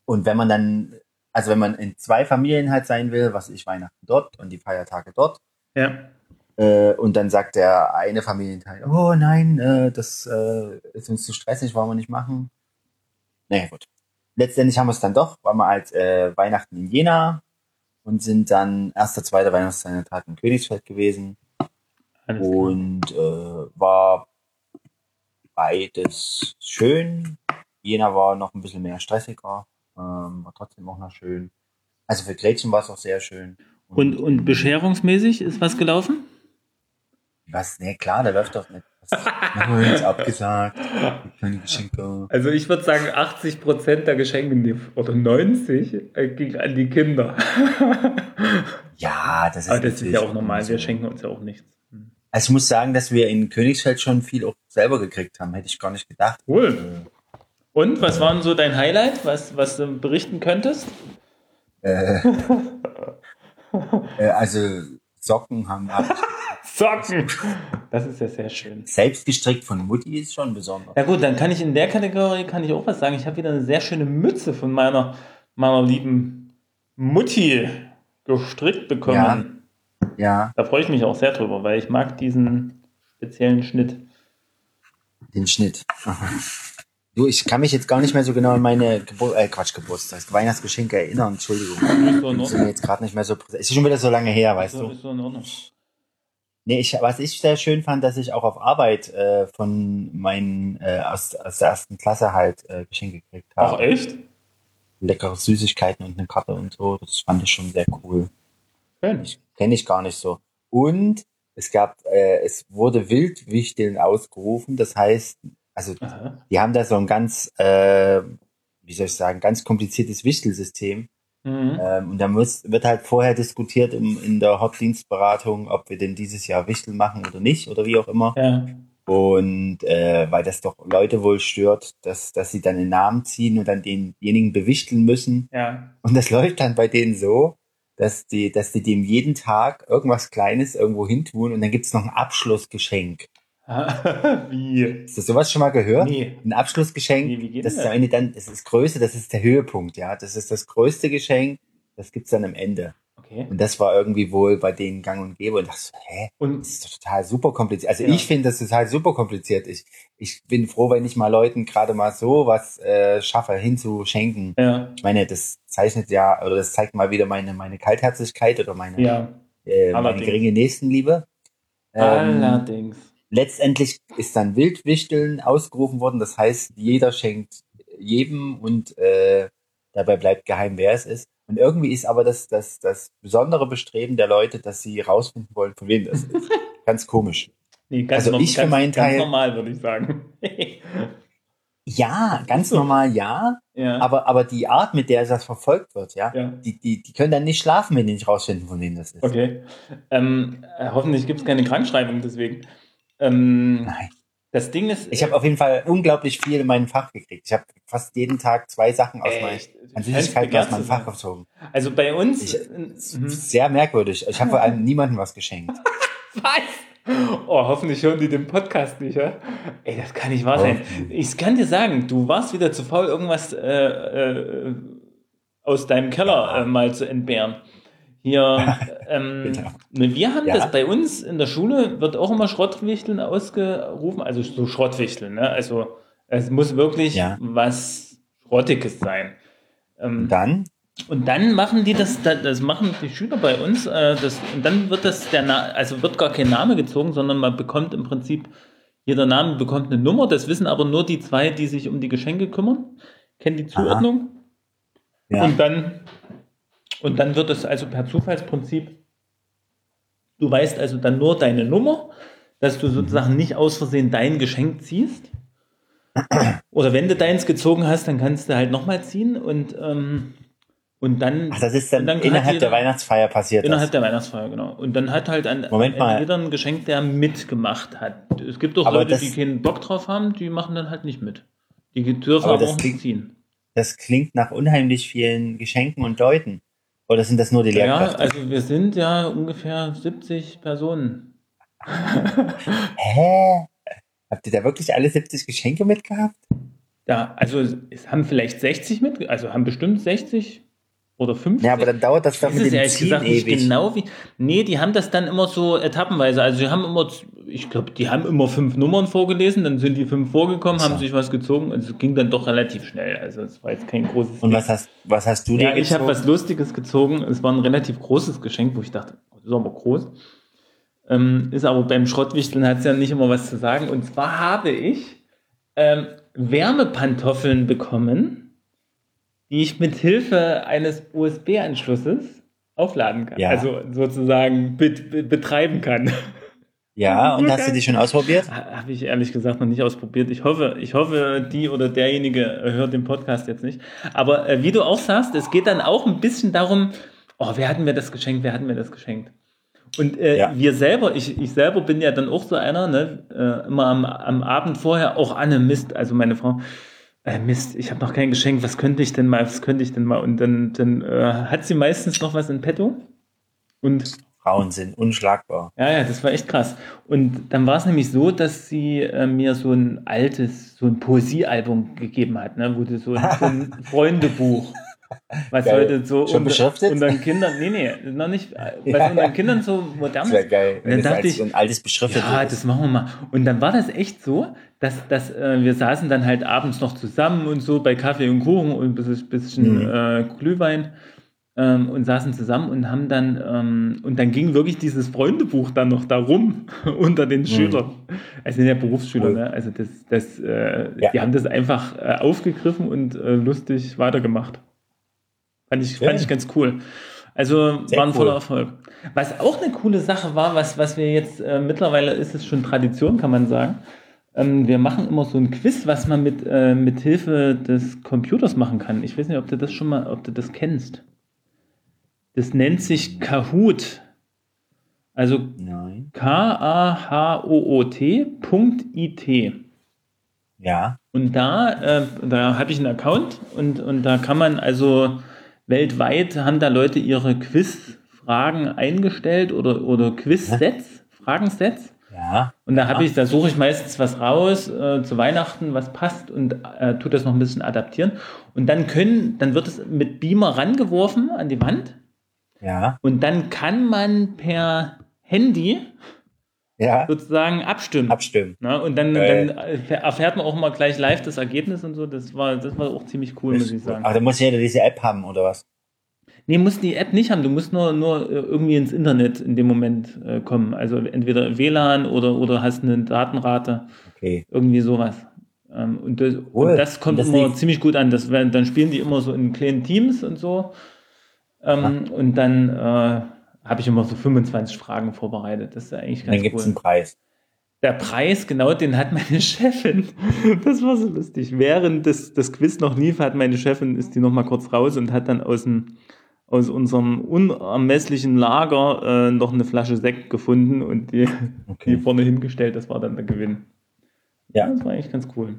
Speaker 1: Und wenn man dann, also wenn man in zwei Familien halt sein will, was ich Weihnachten dort und die Feiertage dort,
Speaker 2: Ja.
Speaker 1: äh, und dann sagt der eine Familienteil, oh nein, äh, das äh, ist uns zu stressig, wollen wir nicht machen. Naja, gut. Letztendlich haben wir es dann doch, waren wir halt äh, Weihnachten in Jena und sind dann erster, zweiter Weihnachtstag in Königsfeld gewesen
Speaker 2: Alles
Speaker 1: und äh, war beides schön. Jena war noch ein bisschen mehr stressiger, ähm, war trotzdem auch noch schön. Also für Gretchen war es auch sehr schön.
Speaker 2: Und, und bescherungsmäßig ist was gelaufen?
Speaker 1: Was? Nee, klar, da läuft doch nicht. Was abgesagt? Keine Geschenke.
Speaker 2: Also ich würde sagen, 80 Prozent der Geschenke die- oder 90 äh, ging an die Kinder.
Speaker 1: Ja, das ist
Speaker 2: Aber das ist ja auch normal.
Speaker 1: so.
Speaker 2: Wir schenken uns ja auch nichts.
Speaker 1: Also ich muss sagen, dass wir in Königsfeld schon viel auch selber gekriegt haben. Hätte ich gar nicht gedacht.
Speaker 2: Cool. Und was war denn so dein Highlight, was, was du berichten könntest?
Speaker 1: Äh, [LAUGHS] äh, also Socken haben wir
Speaker 2: Socken. Das ist ja sehr schön.
Speaker 1: selbst gestrickt von Mutti ist schon besonders.
Speaker 2: Ja gut, dann kann ich in der Kategorie kann ich auch was sagen. Ich habe wieder eine sehr schöne Mütze von meiner, meiner lieben Mutti gestrickt bekommen.
Speaker 1: Ja,
Speaker 2: Da freue ich mich auch sehr drüber, weil ich mag diesen speziellen Schnitt.
Speaker 1: den Schnitt. [LAUGHS] Du, ich kann mich jetzt gar nicht mehr so genau an meine Gebur äh, Quatsch, Geburtstags, Weihnachtsgeschenke erinnern. Entschuldigung.
Speaker 2: Ist
Speaker 1: ist mir jetzt gerade nicht mehr so präsent. Ist schon wieder so lange her, weißt
Speaker 2: So,
Speaker 1: du?
Speaker 2: ist so in Ordnung.
Speaker 1: Nee, ich, was ich sehr schön fand, dass ich auch auf Arbeit äh, von meinen äh, aus, aus der ersten Klasse halt äh, Geschenke gekriegt
Speaker 2: Ach
Speaker 1: habe.
Speaker 2: echt?
Speaker 1: Leckere Süßigkeiten und eine Karte und so. Das fand ich schon sehr cool.
Speaker 2: Schön.
Speaker 1: Kenne ich gar nicht so. Und es gab, äh, es wurde Wildwichteln ausgerufen. Das heißt, also
Speaker 2: Aha.
Speaker 1: die haben da so ein ganz, äh, wie soll ich sagen, ganz kompliziertes Wichtelsystem.
Speaker 2: Mhm.
Speaker 1: Ähm, und da muss, wird halt vorher diskutiert im, in der Hauptdienstberatung, ob wir denn dieses Jahr Wichtel machen oder nicht oder wie auch immer.
Speaker 2: Ja.
Speaker 1: Und äh, weil das doch Leute wohl stört, dass, dass sie dann den Namen ziehen und dann denjenigen bewichteln müssen.
Speaker 2: Ja.
Speaker 1: Und das läuft dann bei denen so, dass die, dass die dem jeden Tag irgendwas Kleines irgendwo hintun und dann gibt's noch ein Abschlussgeschenk. [LAUGHS]
Speaker 2: wie?
Speaker 1: Hast du sowas schon mal gehört?
Speaker 2: Nee.
Speaker 1: Ein Abschlussgeschenk,
Speaker 2: Wie- wie geht
Speaker 1: das ist
Speaker 2: das?
Speaker 1: Ende dann, das ist Größe, das ist der Höhepunkt, ja. Das ist das größte Geschenk, das gibt's dann am Ende.
Speaker 2: Okay.
Speaker 1: Und das war irgendwie wohl bei denen gang und gäbe und dachte so, hä?
Speaker 2: Und
Speaker 1: Das ist total super kompliziert. Also
Speaker 2: Ja.
Speaker 1: ich finde das total super kompliziert. Ich, ich bin froh, wenn ich mal Leuten gerade mal so was äh, schaffe, hinzuschenken.
Speaker 2: ja.
Speaker 1: Ich meine, das zeichnet ja, oder das zeigt mal wieder meine, meine Kaltherzigkeit oder meine,
Speaker 2: Ja.
Speaker 1: äh, meine geringe Nächstenliebe. Ähm,
Speaker 2: Allerdings.
Speaker 1: Letztendlich ist dann Wildwichteln ausgerufen worden. Das heißt, jeder schenkt jedem und äh, dabei bleibt geheim, wer es ist. Und irgendwie ist aber das, das, das besondere Bestreben der Leute, dass sie rausfinden wollen, von wem das ist. [LAUGHS] Ganz komisch.
Speaker 2: Nee, ganz
Speaker 1: also
Speaker 2: norm-
Speaker 1: ich für
Speaker 2: ganz,
Speaker 1: meinen
Speaker 2: ganz
Speaker 1: Teil-
Speaker 2: normal, würde ich sagen. [LAUGHS]
Speaker 1: Ja, ganz normal ja,
Speaker 2: ja.
Speaker 1: aber, aber die Art, mit der das verfolgt wird, ja,
Speaker 2: ja.
Speaker 1: die, die, die können dann nicht schlafen, wenn die nicht rausfinden, von wem das ist.
Speaker 2: Okay. Ähm, äh, hoffentlich gibt es keine Krankschreibung deswegen. Ähm,
Speaker 1: Nein.
Speaker 2: das Ding ist.
Speaker 1: Ich habe auf jeden Fall unglaublich viel in meinem Fach gekriegt. Ich habe fast jeden Tag zwei Sachen aus Süßigkeiten aus meinem Fach gezogen.
Speaker 2: Also bei uns.
Speaker 1: Ich-
Speaker 2: Mhm.
Speaker 1: Sehr merkwürdig. Ich habe vor allem niemandem was geschenkt. [LAUGHS]
Speaker 2: Was? Oh, hoffentlich hören die den Podcast nicht, ja? Ey, das kann nicht wahr sein. Ich kann dir sagen, du warst wieder zu faul, irgendwas äh, äh, aus deinem Keller äh, mal zu entbehren. Hier, [LAUGHS] ähm,
Speaker 1: Genau.
Speaker 2: ne, wir haben
Speaker 1: Ja.
Speaker 2: das bei uns in der Schule, wird auch immer Schrottwichteln ausgerufen, also so Schrottwichteln, ne? Also es muss wirklich
Speaker 1: Ja.
Speaker 2: was Schrottiges sein. Ähm,
Speaker 1: Und dann?
Speaker 2: und dann machen die das, das das machen die Schüler bei uns, äh, das, und dann wird das der Na also wird gar kein Name gezogen, sondern man bekommt im Prinzip, jeder Name bekommt eine Nummer, das wissen aber nur die zwei, die sich um die Geschenke kümmern, kennen die Zuordnung.
Speaker 1: Ja.
Speaker 2: Und dann, und dann wird es also per Zufallsprinzip, du weißt also dann nur deine Nummer, dass du sozusagen nicht aus Versehen dein Geschenk ziehst. Oder wenn du deins gezogen hast, dann kannst du halt nochmal ziehen und, ähm, und dann.
Speaker 1: Ach, das ist dann,
Speaker 2: dann
Speaker 1: innerhalb
Speaker 2: jeder-
Speaker 1: der Weihnachtsfeier passiert
Speaker 2: Innerhalb
Speaker 1: das.
Speaker 2: der Weihnachtsfeier, genau. Und dann hat halt ein,
Speaker 1: Moment mal.
Speaker 2: jeder ein Geschenk, der mitgemacht hat. Es gibt auch
Speaker 1: Aber
Speaker 2: Leute,
Speaker 1: das-
Speaker 2: die keinen Bock drauf haben, die machen dann halt nicht mit. Die dürfen
Speaker 1: Aber
Speaker 2: aber,
Speaker 1: das
Speaker 2: auch nicht
Speaker 1: klingt-
Speaker 2: ziehen.
Speaker 1: Das klingt nach unheimlich vielen Geschenken und Leuten. Oder sind das nur die
Speaker 2: Ja,
Speaker 1: Lehrkräfte?
Speaker 2: also wir sind ja ungefähr 70 Personen. [LAUGHS]
Speaker 1: Hä? Habt ihr da wirklich alle 70 Geschenke mitgehabt?
Speaker 2: Ja, also es haben vielleicht 60 mit, also haben bestimmt 60 oder 50.
Speaker 1: Ja, aber dann dauert das
Speaker 2: Das
Speaker 1: mit dem
Speaker 2: ehrlich gesagt nicht
Speaker 1: ewig.
Speaker 2: genau wie. Nee, die haben das dann immer so etappenweise. Also sie haben immer, ich glaube, die haben immer fünf Nummern vorgelesen, dann sind die fünf vorgekommen,
Speaker 1: so.
Speaker 2: haben sich was gezogen und es ging dann doch relativ schnell. Also es war jetzt kein großes
Speaker 1: Und
Speaker 2: Ding.
Speaker 1: was hast, was hast du dir
Speaker 2: Ja, ich habe was Lustiges gezogen. Es war ein relativ großes Geschenk, wo ich dachte, oh, das ist aber groß. Ähm, ist aber beim Schrottwichteln hat es ja nicht immer was zu sagen. Und zwar habe ich ähm, Wärmepantoffeln bekommen, die ich mit Hilfe eines USB-Anschlusses aufladen kann.
Speaker 1: Ja.
Speaker 2: Also sozusagen bet be betreiben kann.
Speaker 1: Ja, und hast du die schon ausprobiert?
Speaker 2: Habe ich ehrlich gesagt noch nicht ausprobiert. Ich hoffe, ich hoffe, die oder derjenige hört den Podcast jetzt nicht. Aber äh, wie du auch sagst, es geht dann auch ein bisschen darum, oh, wer hat mir das geschenkt, wer hat mir das geschenkt? Und äh,
Speaker 1: Ja.
Speaker 2: wir selber, ich, ich selber bin ja dann auch so einer, ne, äh, immer am, am Abend vorher, auch Anne Mist, also meine Frau, äh, Mist, ich habe noch kein Geschenk, was könnte ich denn mal, was könnte ich denn mal? Und dann, dann äh, hat sie meistens noch was in petto. Und
Speaker 1: Frauen sind unschlagbar.
Speaker 2: ja, ja, das war echt krass. Und dann war es nämlich so, dass sie äh, mir so ein altes, so ein Poesiealbum gegeben hat, ne, wo du so, ein- so ein [LAUGHS] Freundebuch, was
Speaker 1: Geil.
Speaker 2: heute so
Speaker 1: Schon beschriftet?
Speaker 2: unseren Kindern, nee, nee, noch nicht, was
Speaker 1: Ja.
Speaker 2: unseren Kindern so modern
Speaker 1: Das wäre geil,
Speaker 2: Und dann dachte
Speaker 1: als
Speaker 2: ich,
Speaker 1: ein altes beschriftetes
Speaker 2: ja,
Speaker 1: ist.
Speaker 2: das machen wir mal. Und dann war das echt so, dass, dass äh, wir saßen dann halt abends noch zusammen und so bei Kaffee und Kuchen und ein bisschen, bisschen
Speaker 1: Mhm.
Speaker 2: äh, Glühwein ähm, und saßen zusammen und haben dann, ähm, und dann ging wirklich dieses Freundebuch dann noch darum [LAUGHS] unter den Schülern. Also sind ja Berufsschüler,
Speaker 1: Mhm.
Speaker 2: Ne? Also das, das, äh,
Speaker 1: Ja.
Speaker 2: die haben das einfach äh, aufgegriffen und äh, lustig weitergemacht. Fand ich, fand ich ganz cool. Also
Speaker 1: Sehr
Speaker 2: war ein
Speaker 1: cool.
Speaker 2: voller Erfolg. Was auch eine coole Sache war, was, was wir jetzt äh, mittlerweile ist es schon Tradition, kann man sagen. Ähm, wir machen immer so ein Quiz, was man mit, äh, mit Hilfe des Computers machen kann. Ich weiß nicht, ob du das schon mal, ob du das kennst. Das nennt sich Kahoot. Also. K-A-H-O-O-T.it.
Speaker 1: Ja.
Speaker 2: Und da, äh, da habe ich einen Account und, und da kann man also weltweit haben da Leute ihre Quizfragen eingestellt oder, oder Quiz-Sets, Fragensets.
Speaker 1: Ja.
Speaker 2: Und da habe ich, da suche ich meistens was raus äh, zu Weihnachten, was passt und äh, tue das noch ein bisschen adaptieren. Und dann können, dann wird es mit Beamer rangeworfen an die Wand
Speaker 1: Ja.
Speaker 2: und dann kann man per Handy
Speaker 1: Ja.
Speaker 2: sozusagen abstimmen.
Speaker 1: Abstimmen.
Speaker 2: Na, und dann, dann erfährt man auch mal gleich live das Ergebnis und so. Das war, das war auch ziemlich cool, muss ich sagen.
Speaker 1: Aber da muss jeder diese App haben, oder was?
Speaker 2: Nee, musst die App nicht haben. Du musst nur, nur äh, irgendwie ins Internet in dem Moment äh, kommen. Also entweder WLAN oder, oder hast eine Datenrate,
Speaker 1: Okay.
Speaker 2: irgendwie sowas. Ähm, und, das,
Speaker 1: Cool.
Speaker 2: und das kommt
Speaker 1: Und das
Speaker 2: immer ziemlich gut an. Das, dann spielen die immer so in kleinen Teams und so. Ähm, und dann äh, habe ich immer so 25 Fragen vorbereitet. Das ist eigentlich
Speaker 1: Und dann
Speaker 2: ganz
Speaker 1: gibt es
Speaker 2: cool.
Speaker 1: einen Preis.
Speaker 2: Der Preis, genau, den hat meine [LAUGHS] Chefin. Das war so lustig. Während das, das Quiz noch lief, hat meine Chefin, ist die noch mal kurz raus und hat dann aus, dem, aus unserem unermesslichen Lager äh, noch eine Flasche Sekt gefunden und die, [LAUGHS]
Speaker 1: Okay.
Speaker 2: die vorne hingestellt. Das war dann der Gewinn.
Speaker 1: Ja.
Speaker 2: Das war eigentlich ganz cool.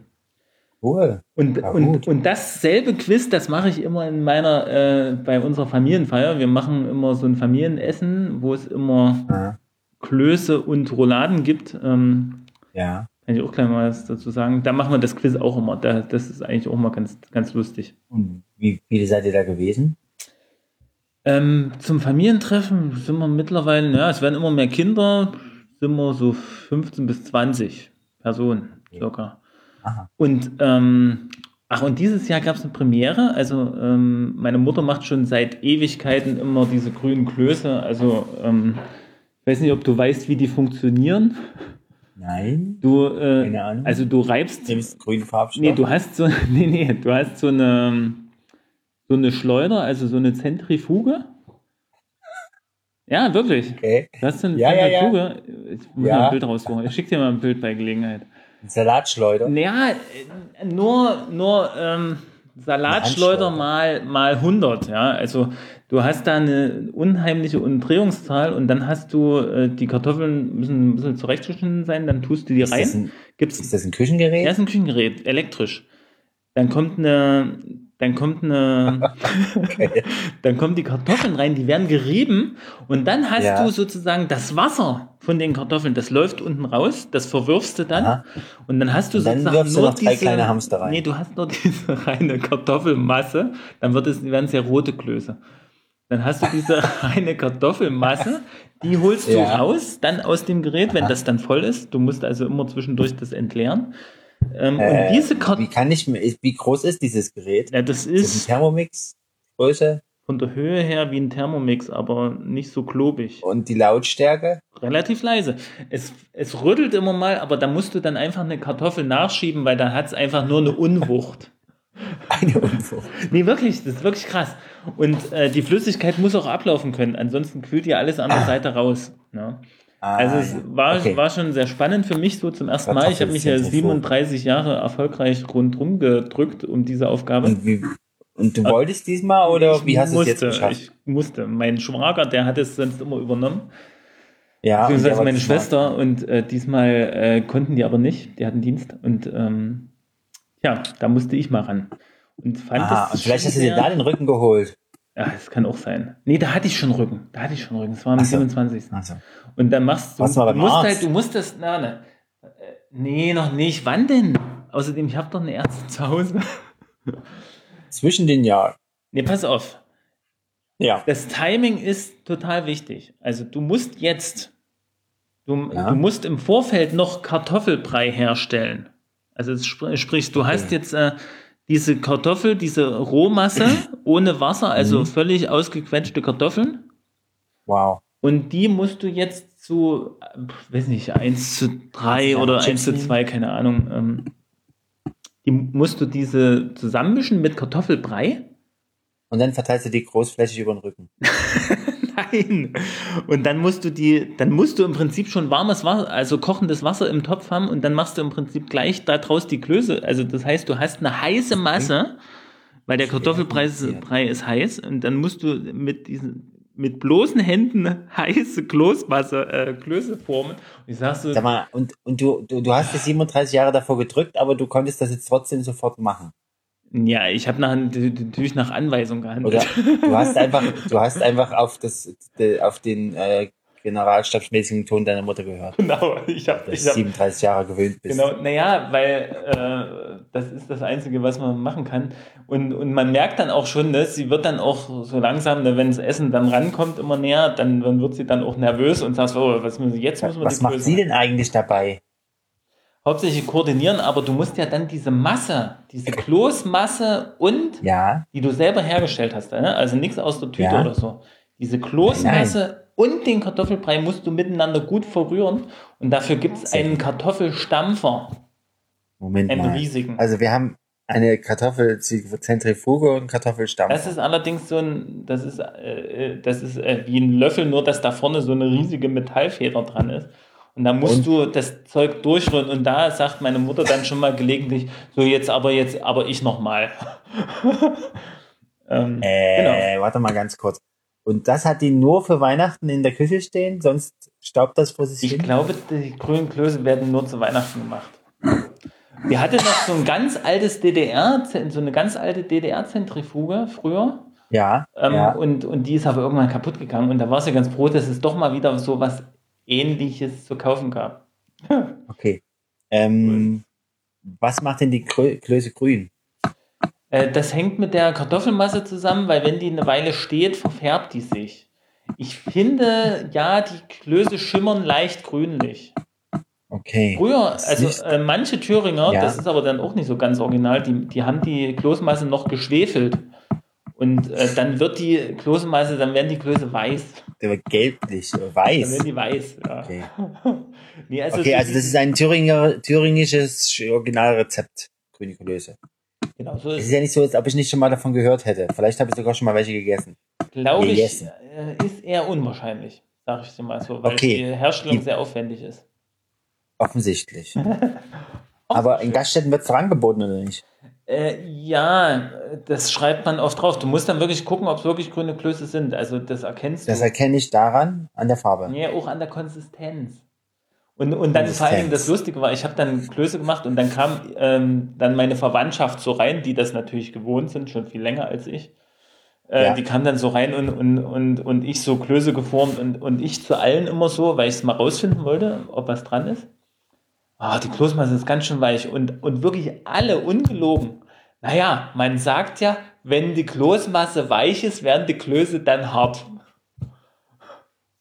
Speaker 1: Cool.
Speaker 2: Und,
Speaker 1: Ja,
Speaker 2: und, und dasselbe Quiz, das mache ich immer in meiner, äh, bei unserer Familienfeier. Wir machen immer so ein Familienessen, wo es immer
Speaker 1: Ja.
Speaker 2: Klöße und Rouladen gibt. Ähm,
Speaker 1: ja.
Speaker 2: kann ich auch gleich mal was dazu sagen. Da machen wir das Quiz auch immer. Da, das ist eigentlich auch mal ganz, ganz lustig.
Speaker 1: Und wie viele seid ihr da gewesen?
Speaker 2: Ähm, zum Familientreffen sind wir mittlerweile, ja, es werden immer mehr Kinder, sind wir so 15 bis 20 Personen circa.
Speaker 1: Aha.
Speaker 2: Und ähm, ach, und dieses Jahr gab es eine Premiere. Also ähm, meine Mutter macht schon seit Ewigkeiten immer diese grünen Klöße. Also ähm, ich weiß nicht, ob du weißt, wie die funktionieren.
Speaker 1: Nein.
Speaker 2: Du, äh,
Speaker 1: Keine Ahnung.
Speaker 2: also du reibst
Speaker 1: Nimmst grünen Farbstoff?
Speaker 2: Nee, du hast so, [LAUGHS] nee, nee, du hast so eine, so eine Schleuder, also so eine Zentrifuge. Ja, wirklich.
Speaker 1: Okay.
Speaker 2: So eine
Speaker 1: Ja, ja, ja.
Speaker 2: Zentrifuge. Ich muss
Speaker 1: Ja.
Speaker 2: mal ein Bild raussuchen. Ich schick dir mal ein Bild bei Gelegenheit.
Speaker 1: Salatschleuder.
Speaker 2: Naja, äh, nur, nur ähm, Salatschleuder mal, mal 100. Ja, also du hast da eine unheimliche Umdrehungszahl und dann hast du, äh, die Kartoffeln müssen ein bisschen zurechtgeschnitten sein, dann tust du die
Speaker 1: Ist das,
Speaker 2: rein.
Speaker 1: ein,
Speaker 2: Gibt's
Speaker 1: ist das ein Küchengerät?
Speaker 2: ja, ist ein Küchengerät, elektrisch. Dann kommt eine, dann kommt eine, [LAUGHS] [LAUGHS] dann kommen die Kartoffeln rein, die werden gerieben und dann hast
Speaker 1: Ja.
Speaker 2: du sozusagen das Wasser von den Kartoffeln, das läuft unten raus, das verwirfst du dann
Speaker 1: Aha.
Speaker 2: und dann hast du
Speaker 1: dann
Speaker 2: sozusagen
Speaker 1: du
Speaker 2: nur
Speaker 1: noch drei
Speaker 2: diese,
Speaker 1: kleine Hamster rein.
Speaker 2: Nee, du hast nur [LAUGHS] diese reine Kartoffelmasse, dann wird es, werden es ja rote Klöße. Dann hast du diese reine Kartoffelmasse, die holst du
Speaker 1: Ja.
Speaker 2: raus, dann aus dem Gerät, wenn das dann voll ist. Du musst also immer zwischendurch das entleeren. Ähm,
Speaker 1: Äh,
Speaker 2: diese
Speaker 1: Wie
Speaker 2: Kartoffeln,
Speaker 1: kann ich wie groß ist dieses Gerät?
Speaker 2: ja, das
Speaker 1: Ist das ein
Speaker 2: ist
Speaker 1: Thermomix? Größe?
Speaker 2: von der Höhe her wie ein Thermomix, aber nicht so klobig.
Speaker 1: Und die Lautstärke?
Speaker 2: Relativ leise. Es, es rüttelt immer mal, aber da musst du dann einfach eine Kartoffel nachschieben, weil da hat es einfach nur eine Unwucht. [LAUGHS]
Speaker 1: Eine Unfug.
Speaker 2: Nee, wirklich, das ist wirklich krass. Und äh, die Flüssigkeit muss auch ablaufen können, ansonsten kühlt ja alles an der Seite raus. Ne?
Speaker 1: Ah,
Speaker 2: Also es
Speaker 1: ja.
Speaker 2: war,
Speaker 1: Okay.
Speaker 2: war schon sehr spannend für mich so zum ersten Mal. Ich habe mich ja
Speaker 1: Kartoffelzentrifug.
Speaker 2: 37 Jahre erfolgreich rundrum gedrückt um diese Aufgabe.
Speaker 1: Und, wie, und du wolltest diesmal oder wie hast du es jetzt geschafft?
Speaker 2: Ich musste. Mein Schwager, der hat es sonst immer übernommen.
Speaker 1: ja,
Speaker 2: Beziehungsweise meine Schwester und äh, diesmal äh, konnten die aber nicht. Die hatten Dienst und ähm, ja, da musste ich mal ran. Und fand
Speaker 1: Ah,
Speaker 2: das
Speaker 1: und vielleicht hast du dir da den Rücken geholt.
Speaker 2: Ja, das kann auch sein. Nee, da hatte ich schon Rücken. Da hatte ich schon Rücken. Das war am
Speaker 1: Ach so.
Speaker 2: 27.
Speaker 1: Also,
Speaker 2: Und dann machst du,
Speaker 1: du mal
Speaker 2: du musst
Speaker 1: Arzt?
Speaker 2: halt, du musst das, na, ne. Äh, Nee, noch nicht. Wann denn? Außerdem, ich habe doch eine Ärztin zu Hause. [LAUGHS]
Speaker 1: zwischen den Jahren.
Speaker 2: Nee, pass auf.
Speaker 1: Ja.
Speaker 2: Das Timing ist total wichtig. Also du musst jetzt, du,
Speaker 1: Ja.
Speaker 2: du musst im Vorfeld noch Kartoffelbrei herstellen. Also es spr- sprich, du hast jetzt äh, diese Kartoffel, diese Rohmasse [CLEARS THROAT] ohne Wasser, also
Speaker 1: Mhm.
Speaker 2: völlig ausgequetschte Kartoffeln.
Speaker 1: Wow.
Speaker 2: Und die musst du jetzt zu, weiß nicht, 1 zu 3
Speaker 1: Ja,
Speaker 2: oder
Speaker 1: Chips
Speaker 2: 1 zu
Speaker 1: nehmen.
Speaker 2: 2, keine Ahnung. Ähm, die musst du diese zusammenmischen mit Kartoffelbrei.
Speaker 1: Und dann verteilst du die großflächig über den Rücken. [LAUGHS]
Speaker 2: Nein. Und dann musst du die, dann musst du im Prinzip schon warmes Wasser, also kochendes Wasser im Topf haben und dann machst du im Prinzip gleich da draus die Klöße. Also das heißt, du hast eine heiße Masse, weil der Kartoffelbrei ist, heiß und dann musst du mit diesen mit bloßen Händen heiße Kloßmasse, äh, Klöße formen. Und ich sag so,
Speaker 1: Sag mal, und, und du, du, du hast jetzt 37 Jahre davor gedrückt, aber du konntest das jetzt trotzdem sofort machen.
Speaker 2: Ja, ich habe natürlich nach Anweisung gehandelt.
Speaker 1: Oder du hast [LAUGHS] einfach, du hast einfach auf das, auf den äh, generalstabsmäßigen Ton deiner Mutter gehört.
Speaker 2: Genau, ich habe
Speaker 1: Dass
Speaker 2: ich
Speaker 1: du
Speaker 2: hab,
Speaker 1: 37 Jahre gewöhnt bist.
Speaker 2: Genau, naja, weil äh, das ist das Einzige, was man machen kann. Und, und man merkt dann auch schon, ne, sie wird dann auch so langsam, ne, wenn das Essen dann rankommt, immer näher, dann, dann wird sie dann auch nervös und sagt, so, was müssen wir jetzt müssen wir
Speaker 1: Was macht sie denn eigentlich dabei?
Speaker 2: Hauptsächlich koordinieren, aber du musst ja dann diese Masse, diese Kloßmasse und
Speaker 1: Ja,
Speaker 2: die du selber hergestellt hast, ne? also nichts aus der Tüte
Speaker 1: Ja.
Speaker 2: oder so. Diese Kloßmasse und den Kartoffelbrei musst du miteinander gut verrühren und dafür gibt es einen Kartoffelstampfer,
Speaker 1: Moment
Speaker 2: einen
Speaker 1: mal.
Speaker 2: riesigen.
Speaker 1: Also wir haben eine Kartoffelzentrifuge und Kartoffelstampf.
Speaker 2: Das ist allerdings so ein, das ist, äh, äh, das ist äh, wie ein Löffel, nur dass da vorne so eine riesige Metallfeder dran ist. Und da musst
Speaker 1: Und?
Speaker 2: du das Zeug durchrühren. Und da sagt meine Mutter dann schon mal gelegentlich, so jetzt aber jetzt, aber ich nochmal. [LAUGHS] ähm,
Speaker 1: Äh, warte mal ganz kurz. Und das hat die nur für Weihnachten in der Küche stehen, sonst staubt das vor sich
Speaker 2: Ich
Speaker 1: hin?
Speaker 2: glaube, die grünen Klöße werden nur zu Weihnachten gemacht. Wir hatten noch so ein ganz altes DDR, so eine ganz alte DDR-Zentrifuge früher.
Speaker 1: Ja,
Speaker 2: Ähm,
Speaker 1: ja.
Speaker 2: und, und die ist aber irgendwann kaputt gegangen. Und da war sie ganz froh, dass es doch mal wieder so was Ähnliches zu kaufen gab. [LAUGHS]
Speaker 1: Okay. Ähm, was macht denn die Krö Klöße grün?
Speaker 2: Äh, das hängt mit der Kartoffelmasse zusammen, weil wenn die eine Weile steht, verfärbt die sich. Ich finde, ja, die Klöße schimmern leicht grünlich.
Speaker 1: Okay.
Speaker 2: Früher, also äh, manche Thüringer,
Speaker 1: Ja.
Speaker 2: das ist aber dann auch nicht so ganz original, die, die haben die Kloßmasse noch geschwefelt. Und äh, dann wird die Kloßmasse, dann werden die Klöße weiß.
Speaker 1: Der war gelblich, äh,
Speaker 2: Dann
Speaker 1: weiß.
Speaker 2: werden die weiß, ja.
Speaker 1: Okay, [LAUGHS]
Speaker 2: Nee, also
Speaker 1: okay also das ist ein Thüringer, thüringisches Originalrezept, grüne Klöße.
Speaker 2: genau so
Speaker 1: Es
Speaker 2: ist
Speaker 1: ist ja nicht so, als ob ich nicht schon mal davon gehört hätte. Vielleicht habe ich sogar schon mal welche gegessen.
Speaker 2: glaube ich,
Speaker 1: Gegessen.
Speaker 2: äh, ist eher unwahrscheinlich, sage ich dir mal so, weil
Speaker 1: Okay.
Speaker 2: die Herstellung
Speaker 1: Die-
Speaker 2: sehr aufwendig ist.
Speaker 1: Offensichtlich. [LAUGHS] Aber in Gaststätten wird es angeboten, oder nicht?
Speaker 2: Äh, ja, das schreibt man oft drauf. Du musst dann wirklich gucken, ob es wirklich grüne Klöße sind. Also das erkennst
Speaker 1: Das
Speaker 2: du.
Speaker 1: erkenne ich daran, an der Farbe.
Speaker 2: Ja, auch an der Konsistenz. Und, und dann vor allem das Lustige war, ich habe dann Klöße gemacht und dann kam ähm, dann meine Verwandtschaft so rein, die das natürlich gewohnt sind, schon viel länger als ich. Äh, ja. Die kam dann so rein und, und, und, und ich so Klöße geformt und, und ich zu allen immer so, weil ich es mal rausfinden wollte, ob was dran ist. Oh, die Kloßmasse ist ganz schön weich und, und wirklich alle ungelogen. Naja, man sagt ja, wenn die Kloßmasse weich ist, werden die Klöße dann hart.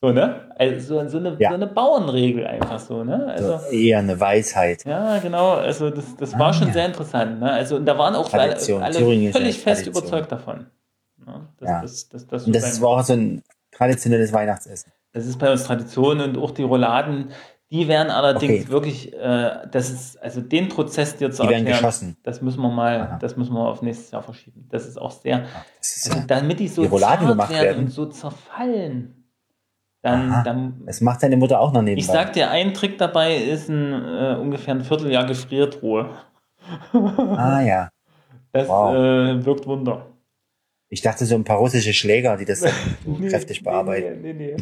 Speaker 2: So, ne? Also so, so, eine, ja. so eine Bauernregel einfach so, ne? Also,
Speaker 1: so eher eine Weisheit.
Speaker 2: Ja, genau. Also das, das war ah, schon ja. sehr interessant. Ne? Also und da waren auch alle, alle völlig fest überzeugt davon.
Speaker 1: Ne? Das, ja. das, das, das, und das war auch so ein traditionelles Weihnachtsessen.
Speaker 2: Das ist bei uns Tradition und auch die Rouladen, die werden allerdings okay. wirklich, äh, das ist, also den Prozess dir zu
Speaker 1: die erklären, werden geschossen.
Speaker 2: das müssen wir mal, Aha. das müssen wir auf nächstes Jahr verschieben. Das ist auch sehr,
Speaker 1: ist also
Speaker 2: damit die so
Speaker 1: die gemacht werden, werden
Speaker 2: und so zerfallen dann, dann.
Speaker 1: Das macht deine Mutter auch noch nebenbei.
Speaker 2: Ich sag dir, ein Trick dabei ist ein äh, ungefähr ein Vierteljahr Gefriertruhe.
Speaker 1: ah ja.
Speaker 2: Das wow. äh, wirkt Wunder.
Speaker 1: Ich dachte so ein paar russische Schläger, die das [LAUGHS] dann nee, kräftig bearbeiten. Nee, nee,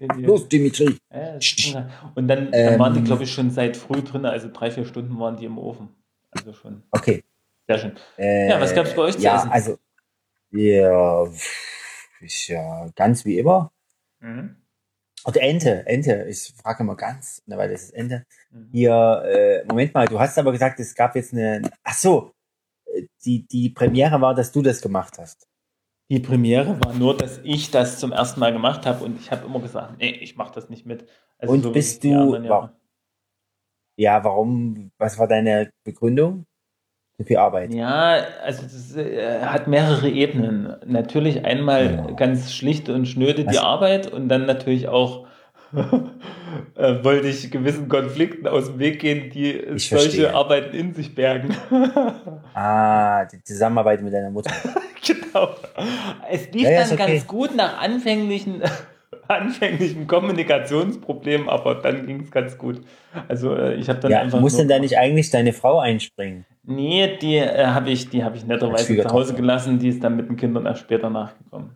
Speaker 1: nee. Los, Dimitri.
Speaker 2: Ja, und dann, ähm, dann waren die, glaube ich, schon seit früh drin, also drei, vier Stunden waren die im Ofen. Also schon.
Speaker 1: Okay.
Speaker 2: Sehr schön. Äh, ja, was gab es bei euch zu
Speaker 1: ja,
Speaker 2: essen?
Speaker 1: Also, ja, ist ja ganz wie immer. Mhm. Oder Ente, Ente. Ich frage immer ganz, ne, weil das ist Ente. Mhm. Hier, äh, Moment mal, du hast aber gesagt, es gab jetzt eine. Ach so, die, die Premiere war, dass du das gemacht hast.
Speaker 2: Die Premiere war nur, dass ich das zum ersten Mal gemacht habe und ich habe immer gesagt, nee, ich mache das nicht mit.
Speaker 1: Also und so bist du. War, ja, warum? Was war deine Begründung? So viel Arbeit.
Speaker 2: Ja, also das äh, hat mehrere Ebenen. Natürlich einmal ja. ganz schlicht und schnöde Was? die Arbeit und dann natürlich auch [LAUGHS] äh, wollte ich gewissen Konflikten aus dem Weg gehen, die ich solche verstehe. Arbeiten in sich bergen. [LAUGHS]
Speaker 1: ah, die Zusammenarbeit mit deiner Mutter. [LAUGHS]
Speaker 2: genau. Es lief ja, dann okay. ganz gut nach anfänglichen anfänglichen Kommunikationsproblemen, aber dann ging es ganz gut. Also äh, ich habe dann
Speaker 1: ja,
Speaker 2: einfach.
Speaker 1: Muss denn da nicht eigentlich deine Frau einspringen?
Speaker 2: Nee, die äh, habe ich, die habe ich netterweise zu Hause gelassen, die ist dann mit den Kindern erst später nachgekommen.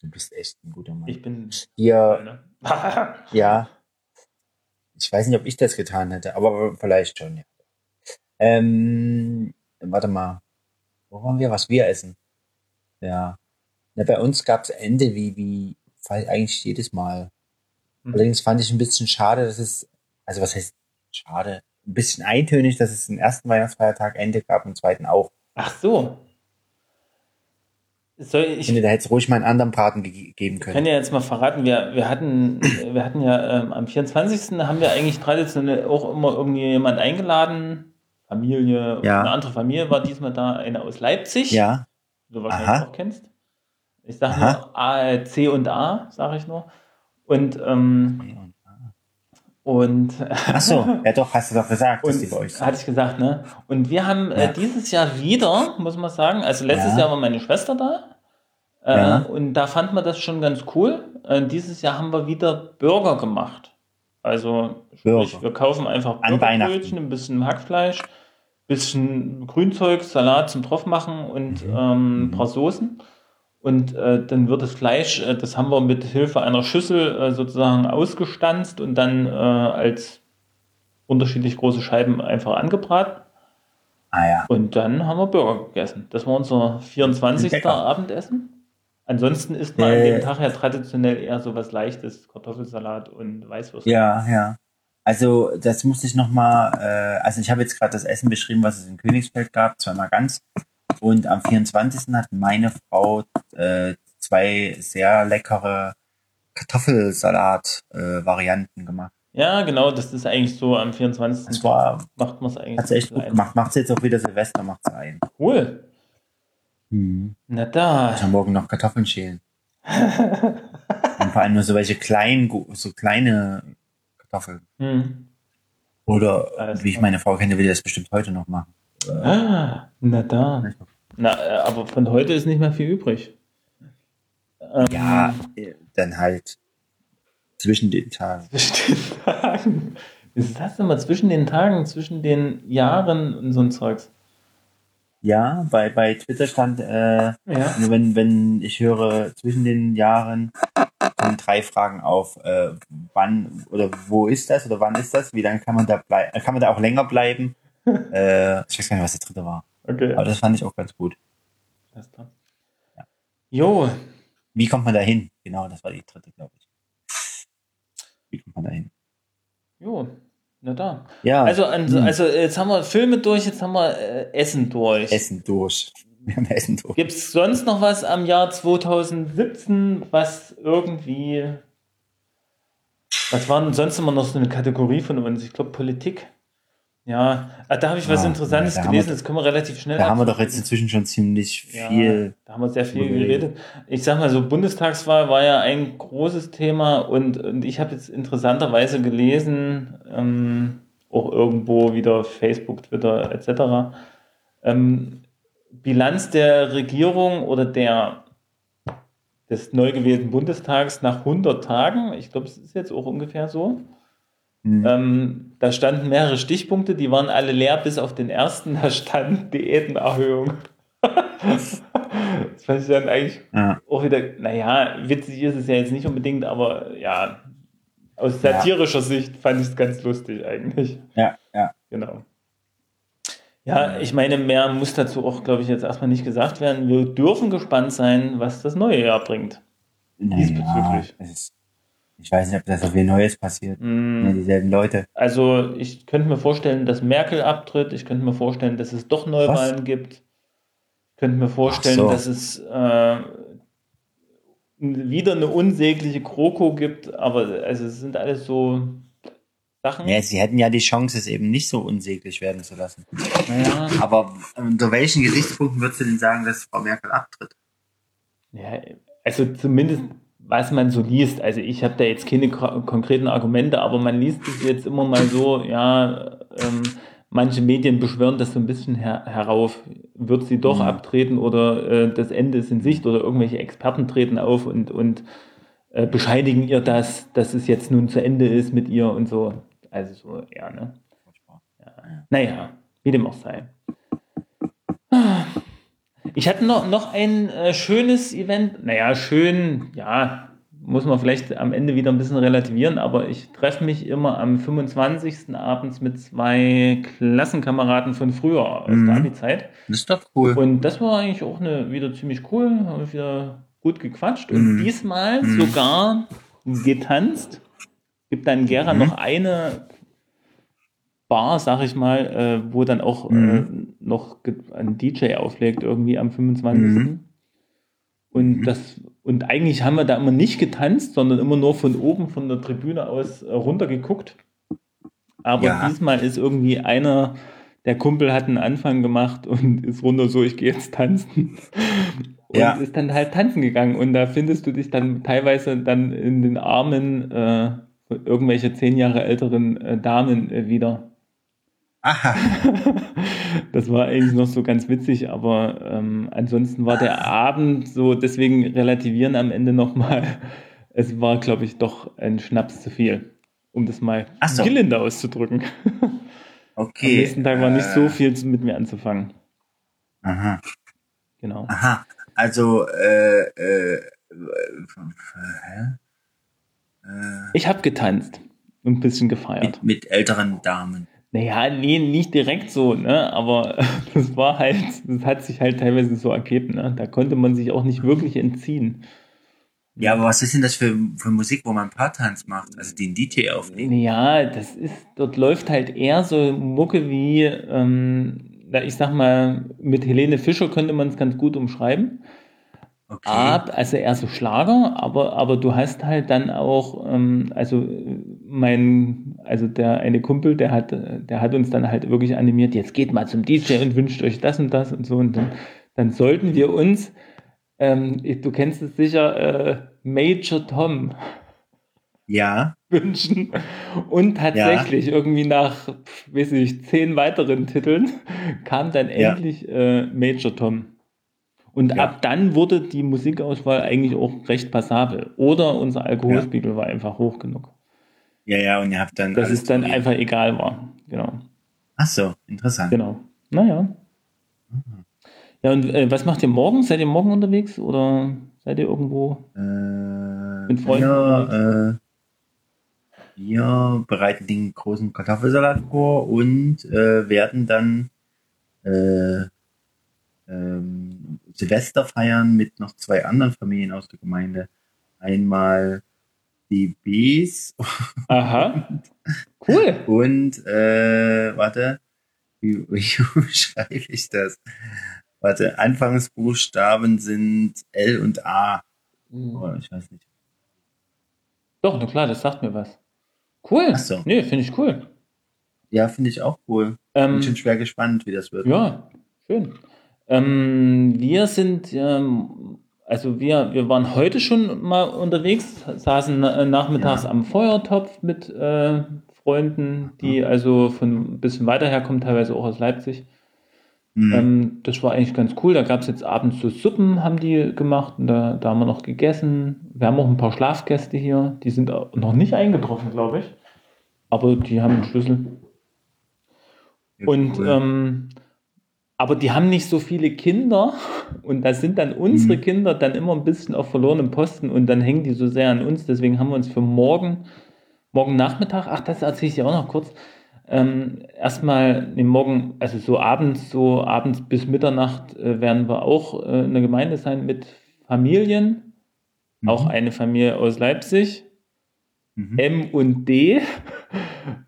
Speaker 1: Du bist echt ein guter Mann.
Speaker 2: Ich bin.
Speaker 1: Hier. [LAUGHS] ja. Ich weiß nicht, ob ich das getan hätte, aber vielleicht schon, ja. Ähm, warte mal. Wo waren wir? Was wir essen? Ja. Na, bei uns gab es Ende wie, wie eigentlich jedes Mal. Mhm. Allerdings fand ich ein bisschen schade, dass es, also was heißt schade? Ein bisschen eintönig, dass es den ersten Weihnachtsfeiertag Ende gab und den zweiten auch.
Speaker 2: Ach so.
Speaker 1: Soll ich, ich finde, da hätte es ruhig mal einen anderen Paten ge geben können.
Speaker 2: Ich kann ja jetzt mal verraten, wir, wir hatten, wir hatten ja ähm, am 24. haben wir eigentlich traditionell auch immer irgendwie jemand eingeladen. Familie,
Speaker 1: ja.
Speaker 2: eine andere Familie war diesmal da, eine aus Leipzig.
Speaker 1: Ja.
Speaker 2: Du wahrscheinlich Aha. auch kennst. Ich sage nur A, C und A, sage ich nur. Und, ähm, und
Speaker 1: Ach so, [LAUGHS] ja doch, hast du doch gesagt,
Speaker 2: dass die bei euch sind. Hatte ich gesagt, ne? Und wir haben äh, ja. äh, dieses Jahr wieder, muss man sagen, also letztes ja. Jahr war meine Schwester da. Äh, ja. Und da fand man das schon ganz cool. Äh, dieses Jahr haben wir wieder Burger gemacht. Also sprich, wir kaufen einfach
Speaker 1: Burgerbrötchen,
Speaker 2: ein bisschen Hackfleisch, bisschen Grünzeug, Salat zum draufmachen und mhm. ähm, ein paar Soßen. Und äh, dann wird das Fleisch, äh, das haben wir mit Hilfe einer Schüssel äh, sozusagen ausgestanzt und dann als unterschiedlich große Scheiben einfach angebraten.
Speaker 1: Ah ja.
Speaker 2: Und dann haben wir Burger gegessen. Das war unser 24. Abendessen. Ansonsten isst man an dem Tag ja traditionell eher so was Leichtes, Kartoffelsalat und Weißwurst.
Speaker 1: Ja, ja. Also das muss ich nochmal, äh, also ich habe jetzt gerade das Essen beschrieben, was es in Königsfeld gab, zweimal ganz. Und am 24. hat meine Frau äh, zwei sehr leckere Kartoffelsalat-Varianten äh, gemacht.
Speaker 2: Ja, genau, das ist eigentlich so am 24.
Speaker 1: Das war,
Speaker 2: macht man es eigentlich.
Speaker 1: Hat sie echt gut ein. gemacht. Macht sie jetzt auch wieder Silvester, macht sie ein.
Speaker 2: Cool.
Speaker 1: Hm.
Speaker 2: Na da.
Speaker 1: Ich kann morgen noch Kartoffeln schälen. Und vor allem nur so welche kleinen, so kleine Kartoffeln.
Speaker 2: Hm.
Speaker 1: Oder Alles wie ich meine Frau kenne, will das bestimmt heute noch machen.
Speaker 2: Ah, na da. Na, äh, aber von heute ist nicht mehr viel übrig.
Speaker 1: Ähm, ja, dann halt zwischen den Tagen. [LAUGHS]
Speaker 2: Zwischen den Tagen. Was ist das denn mal zwischen den Tagen, zwischen den Jahren und so ein Zeugs?
Speaker 1: Ja, bei, bei Twitter stand, äh,
Speaker 2: ja.
Speaker 1: wenn, wenn ich höre zwischen den Jahren, dann drei Fragen auf, äh, wann oder wo ist das oder wann ist das? Wie lange kann man da bleiben? Kann man da auch länger bleiben? [LAUGHS] äh, ich weiß gar nicht, was der dritte war.
Speaker 2: Okay.
Speaker 1: Aber das fand ich auch ganz gut.
Speaker 2: Alles klar. Jo,
Speaker 1: Wie kommt man da hin? Genau, das war die dritte, glaube ich. Wie kommt man da hin?
Speaker 2: jo, na da.
Speaker 1: Ja,
Speaker 2: Also,
Speaker 1: hm.
Speaker 2: also jetzt haben wir Filme durch, jetzt haben wir äh, Essen durch.
Speaker 1: Essen durch. [LAUGHS] Wir haben Essen durch.
Speaker 2: Gibt es sonst noch was am Jahr 2017, was irgendwie. Was war denn sonst immer noch so eine Kategorie von uns? Ich glaube Politik. Ja, ah, da habe ich was
Speaker 1: Ja,
Speaker 2: Interessantes
Speaker 1: haben
Speaker 2: gelesen,
Speaker 1: wir-
Speaker 2: das können wir relativ schnell
Speaker 1: Da haben wir doch jetzt inzwischen schon ziemlich
Speaker 2: Ja,
Speaker 1: viel.
Speaker 2: da haben wir sehr viel
Speaker 1: drüber
Speaker 2: geredet. Ich sag mal so, Bundestagswahl war ja ein großes Thema und, und ich habe jetzt interessanterweise gelesen, ähm, auch irgendwo wieder Facebook, Twitter etc. Ähm, Bilanz der Regierung oder der des neu gewählten Bundestags nach 100 Tagen, ich glaube, es ist jetzt auch ungefähr so.
Speaker 1: Hm.
Speaker 2: Ähm, da standen mehrere Stichpunkte, die waren alle leer, bis auf den ersten, da stand Diätenerhöhung. [LAUGHS] das fand ich dann eigentlich
Speaker 1: Ja.
Speaker 2: auch wieder, naja, witzig ist es ja jetzt nicht unbedingt, aber ja, aus
Speaker 1: Ja.
Speaker 2: satirischer Sicht fand ich es ganz lustig eigentlich.
Speaker 1: ja, ja.
Speaker 2: Genau. Ja, ich meine, mehr muss dazu auch, glaube ich, jetzt erstmal nicht gesagt werden. Wir dürfen gespannt sein, was das neue Jahr bringt. Diesbezüglich.
Speaker 1: es ich weiß nicht, ob da so viel Neues passiert.
Speaker 2: Mm.
Speaker 1: Ja, dieselben Leute.
Speaker 2: Also ich könnte mir vorstellen, dass Merkel abtritt. Ich könnte mir vorstellen, dass es doch Neuwahlen gibt. Ich könnte mir vorstellen,
Speaker 1: so.
Speaker 2: dass es äh, wieder eine unsägliche Kroko gibt. Aber also es sind alles so Sachen.
Speaker 1: Ja, sie hätten ja die Chance, es eben nicht so unsäglich werden zu lassen.
Speaker 2: Naja,
Speaker 1: Aber unter welchen Gesichtspunkten würdest du denn sagen, dass Frau Merkel abtritt?
Speaker 2: ja, also zumindest was man so liest. Also ich habe da jetzt keine ko- konkreten Argumente, aber man liest es jetzt immer mal so, ja, ähm, manche Medien beschwören das so ein bisschen her herauf. Wird sie doch
Speaker 1: Mhm.
Speaker 2: abtreten oder äh, das Ende ist in Sicht oder irgendwelche Experten treten auf und, und äh, bescheidigen ihr das, dass es jetzt nun zu Ende ist mit ihr und so. Also so, ja, ne? Naja, wie dem auch sei. Ich hatte noch, noch ein äh, schönes Event. Naja, schön, ja, muss man vielleicht am Ende wieder ein bisschen relativieren, aber ich treffe mich immer am 25. abends mit zwei Klassenkameraden von früher aus
Speaker 1: Mhm.
Speaker 2: der Abi-Zeit.
Speaker 1: Das ist doch cool.
Speaker 2: Und das war eigentlich auch eine, wieder ziemlich cool, haben wieder gut gequatscht und
Speaker 1: Mhm.
Speaker 2: diesmal
Speaker 1: Mhm.
Speaker 2: sogar getanzt. Gibt dann Gera
Speaker 1: Mhm.
Speaker 2: noch eine Bar, sag ich mal, äh, wo dann auch äh,
Speaker 1: Mhm.
Speaker 2: noch ge- ein DJ auflegt, irgendwie am 25.
Speaker 1: Mhm.
Speaker 2: Und
Speaker 1: Mhm.
Speaker 2: das, und eigentlich haben wir da immer nicht getanzt, sondern immer nur von oben von der Tribüne aus äh, runter geguckt. Aber
Speaker 1: Ja.
Speaker 2: diesmal ist irgendwie einer, der Kumpel hat einen Anfang gemacht [LAUGHS] und ist runter so, ich gehe jetzt tanzen. Und
Speaker 1: Ja.
Speaker 2: ist dann halt tanzen gegangen. Und da findest du dich dann teilweise dann in den Armen äh, irgendwelche zehn Jahre älteren äh, Damen äh, wieder.
Speaker 1: Aha. [LAUGHS]
Speaker 2: Das war eigentlich noch so ganz witzig, aber ähm, ansonsten war der Abend so, deswegen relativieren am Ende nochmal. Es war, glaube ich, doch ein Schnaps zu viel, um das mal
Speaker 1: Ach so.
Speaker 2: gelinde auszudrücken. [LAUGHS]
Speaker 1: Okay.
Speaker 2: Am nächsten Tag war nicht so
Speaker 1: äh,
Speaker 2: viel mit mir anzufangen.
Speaker 1: Aha.
Speaker 2: Genau.
Speaker 1: Aha. Also, äh, äh, äh? Äh,
Speaker 2: Ich habe getanzt und ein bisschen gefeiert.
Speaker 1: mit, mit älteren Damen.
Speaker 2: Naja, nee, nicht direkt so, ne? Aber [LAUGHS] das war halt, das hat sich halt teilweise so ergeben, ne? Da konnte man sich auch nicht wirklich entziehen.
Speaker 1: Ja, aber was ist denn das für, für Musik, wo man Paartanz macht? Also den DJ auflegt?
Speaker 2: Ja, das ist, dort läuft halt eher so Mucke wie, ähm, ich sag mal, mit Helene Fischer könnte man es ganz gut umschreiben.
Speaker 1: Okay.
Speaker 2: Ab, also eher so Schlager, aber, aber du hast halt dann auch, ähm, also mein, also der eine Kumpel, der hat, der hat uns dann halt wirklich animiert, jetzt geht mal zum DJ und wünscht euch das und das und so und dann, dann sollten wir uns, ähm, du kennst es sicher, äh, Major Tom
Speaker 1: Ja. [LAUGHS]
Speaker 2: wünschen. Und tatsächlich irgendwie nach, weiß ich, zehn weiteren Titeln kam dann
Speaker 1: Ja.
Speaker 2: endlich äh, Major Tom. Und
Speaker 1: Ja.
Speaker 2: ab dann wurde die Musikauswahl eigentlich auch recht passabel. Oder unser Alkoholspiegel war einfach hoch genug.
Speaker 1: Ja, ja, und ihr habt dann.
Speaker 2: Dass es dann
Speaker 1: probiert.
Speaker 2: einfach egal war. Genau.
Speaker 1: Ach so, interessant.
Speaker 2: Genau. Naja. Ja, und äh, was macht ihr morgen? Seid ihr morgen unterwegs oder seid ihr irgendwo?
Speaker 1: Äh,
Speaker 2: Mit Freunden
Speaker 1: wir, äh, wir bereiten den großen Kartoffelsalat vor und äh, werden dann äh, ähm, Silvester feiern mit noch zwei anderen Familien aus der Gemeinde. Einmal die Bs
Speaker 2: Aha. Cool. [LAUGHS]
Speaker 1: und äh, warte, wie, [LAUGHS] wie schreibe ich das? Warte, Anfangsbuchstaben sind L und A. Oh, ich weiß nicht.
Speaker 2: Doch, na klar, das sagt mir was. Cool.
Speaker 1: Ach so.
Speaker 2: Nee, finde ich cool.
Speaker 1: Ja, finde ich auch cool.
Speaker 2: Ähm,
Speaker 1: Bin schon schwer gespannt, wie das wird.
Speaker 2: Ja, schön. Ähm, wir sind, ähm, also wir, wir waren heute schon mal unterwegs, saßen na- nachmittags
Speaker 1: Ja.
Speaker 2: am Feuertopf mit äh, Freunden, die also von ein bisschen weiter herkommen, teilweise auch aus Leipzig.
Speaker 1: Hm.
Speaker 2: Ähm, das war eigentlich ganz cool. Da gab es jetzt abends so Suppen, haben die gemacht und da, da haben wir noch gegessen. Wir haben auch ein paar Schlafgäste hier, die sind noch nicht eingetroffen, glaube ich. Aber die haben einen Schlüssel.
Speaker 1: Ja,
Speaker 2: Und
Speaker 1: cool.
Speaker 2: ähm, aber die haben nicht so viele Kinder [LAUGHS] und da sind dann unsere
Speaker 1: Mhm.
Speaker 2: Kinder dann immer ein bisschen auf verlorenem Posten und dann hängen die so sehr an uns. Deswegen haben wir uns für morgen, morgen Nachmittag, ach, das erzähle ich dir auch noch kurz, ähm, erstmal, nee, morgen, also so abends, so abends bis Mitternacht äh, werden wir auch äh, in der Gemeinde sein mit Familien,
Speaker 1: Mhm.
Speaker 2: auch eine Familie aus Leipzig,
Speaker 1: Mhm.
Speaker 2: M und D.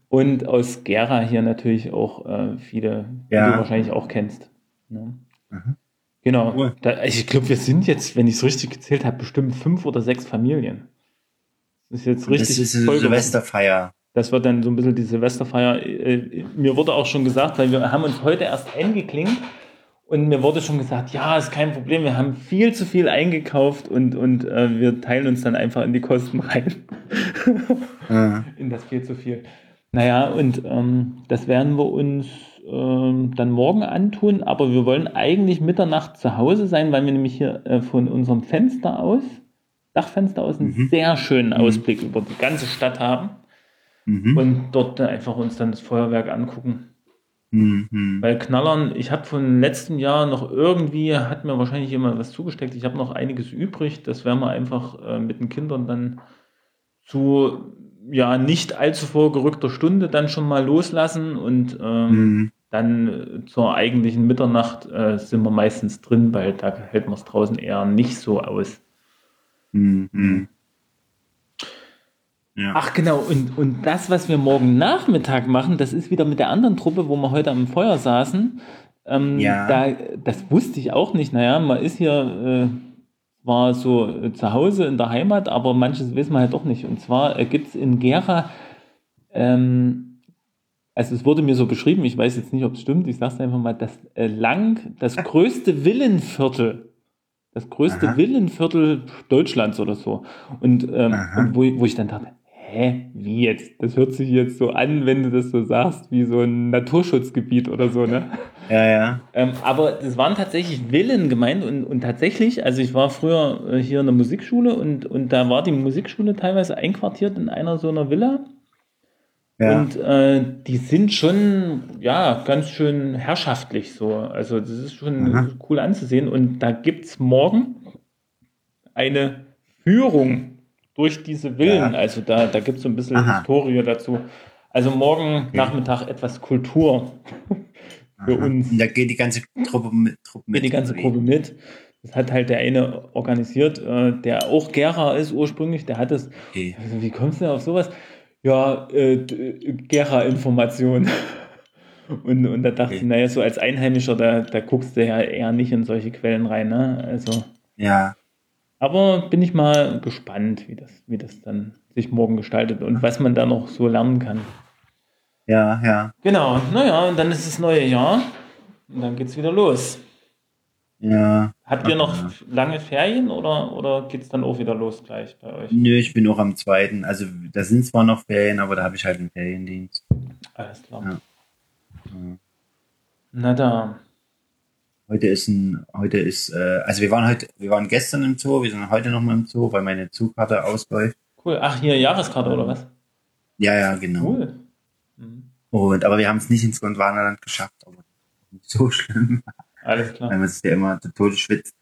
Speaker 2: Und aus Gera hier natürlich auch äh, viele, die
Speaker 1: Ja.
Speaker 2: du wahrscheinlich auch kennst. Ne?
Speaker 1: Mhm.
Speaker 2: Genau.
Speaker 1: Cool.
Speaker 2: Da, ich glaube, wir sind jetzt, wenn ich es richtig gezählt habe, bestimmt fünf oder sechs Familien. Das ist jetzt richtig
Speaker 1: das ist eine. Silvesterfeier.
Speaker 2: Das wird dann so ein bisschen die Silvesterfeier. Äh, Mir wurde auch schon gesagt, weil wir haben uns heute erst eingeklinkt und mir wurde schon gesagt, ja, ist kein Problem, wir haben viel zu viel eingekauft und, und äh, wir teilen uns dann einfach in die Kosten rein. [LAUGHS]
Speaker 1: Ja.
Speaker 2: in das viel zu viel. Naja, und ähm, das werden wir uns ähm, dann morgen antun, aber wir wollen eigentlich Mitternacht zu Hause sein, weil wir nämlich hier äh, von unserem Fenster aus, Dachfenster aus, einen
Speaker 1: Mhm.
Speaker 2: sehr schönen
Speaker 1: Mhm.
Speaker 2: Ausblick über die ganze Stadt haben
Speaker 1: Mhm.
Speaker 2: und dort einfach uns dann das Feuerwerk angucken.
Speaker 1: Mhm.
Speaker 2: Weil Knallern, ich habe von letztem Jahr noch irgendwie, hat mir wahrscheinlich jemand was zugesteckt, ich habe noch einiges übrig, das werden wir einfach äh, mit den Kindern dann zu ja nicht allzu vorgerückter Stunde dann schon mal loslassen und ähm,
Speaker 1: Mhm.
Speaker 2: dann äh, zur eigentlichen Mitternacht äh, sind wir meistens drin, weil da hält man es draußen eher nicht so aus.
Speaker 1: Mhm. Ja.
Speaker 2: Ach genau, und, und das, was wir morgen Nachmittag machen, das ist wieder mit der anderen Truppe, wo wir heute am Feuer saßen. Ähm,
Speaker 1: Ja.
Speaker 2: da, das wusste ich auch nicht. Naja, man ist hier, äh, war so äh, zu Hause in der Heimat, aber manches wissen wir halt doch nicht. Und zwar äh, gibt es in Gera, ähm, also es wurde mir so beschrieben, ich weiß jetzt nicht, ob es stimmt, ich sage es einfach mal, das äh, lang, das [LAUGHS] größte Villenviertel das größte
Speaker 1: Aha.
Speaker 2: Villenviertel Deutschlands oder so. Und, ähm, und wo, wo ich dann dachte, hä, wie jetzt? Das hört sich jetzt so an, wenn du das so sagst, wie so ein Naturschutzgebiet oder so, ne? [LAUGHS]
Speaker 1: ja, ja.
Speaker 2: Ähm, aber das waren tatsächlich Villen gemeint und, und tatsächlich, also ich war früher äh, hier in der Musikschule und, und da war die Musikschule teilweise einquartiert in einer so einer Villa.
Speaker 1: ja.
Speaker 2: Und äh, die sind schon, ja, ganz schön herrschaftlich so. Also das ist schon
Speaker 1: Aha.
Speaker 2: cool anzusehen. Und da gibt es morgen eine Führung durch diese Villen.
Speaker 1: Ja.
Speaker 2: Also da, da gibt es so ein bisschen
Speaker 1: Aha.
Speaker 2: Historie dazu. Also morgen Nachmittag etwas Kultur für
Speaker 1: Aha.
Speaker 2: uns.
Speaker 1: Und da geht die ganze Truppe mit. Truppe
Speaker 2: Mit die ganze? Gruppe mit. Das hat halt der eine organisiert, äh, der auch Gera ist ursprünglich. Der hat es
Speaker 1: Okay.
Speaker 2: also, wie kommst du denn auf sowas? Ja, äh, d- Gera-Information. [LAUGHS] Und, und da dachte
Speaker 1: Okay.
Speaker 2: ich, naja, so als Einheimischer, da, da guckst du ja eher nicht in solche Quellen rein. Ne? Also,
Speaker 1: Ja.
Speaker 2: Aber bin ich mal gespannt, wie das, wie das dann sich morgen gestaltet und was man da noch so lernen kann.
Speaker 1: Ja, ja.
Speaker 2: Genau, naja, und dann ist das neue Jahr und dann geht's wieder los.
Speaker 1: Ja.
Speaker 2: Habt ihr noch
Speaker 1: Ja.
Speaker 2: lange Ferien oder, oder geht's dann auch wieder los gleich bei euch?
Speaker 1: Nö, ich bin auch am zweiten. Also da sind zwar noch Ferien, aber da habe ich halt einen Feriendienst.
Speaker 2: Alles klar.
Speaker 1: Ja. Ja.
Speaker 2: Na da.
Speaker 1: Heute ist ein, heute ist, äh, also wir waren heute, wir waren gestern im Zoo, wir sind heute nochmal im Zoo, weil meine Zugkarte ausläuft.
Speaker 2: Cool. Ach, hier Jahreskarte oder was?
Speaker 1: Ja, ja, genau.
Speaker 2: Cool. Mhm.
Speaker 1: Und aber wir haben es nicht ins Gondwanaland geschafft, aber nicht so schlimm,
Speaker 2: Alles klar.
Speaker 1: weil man sich ja immer zu Tode schwitzt.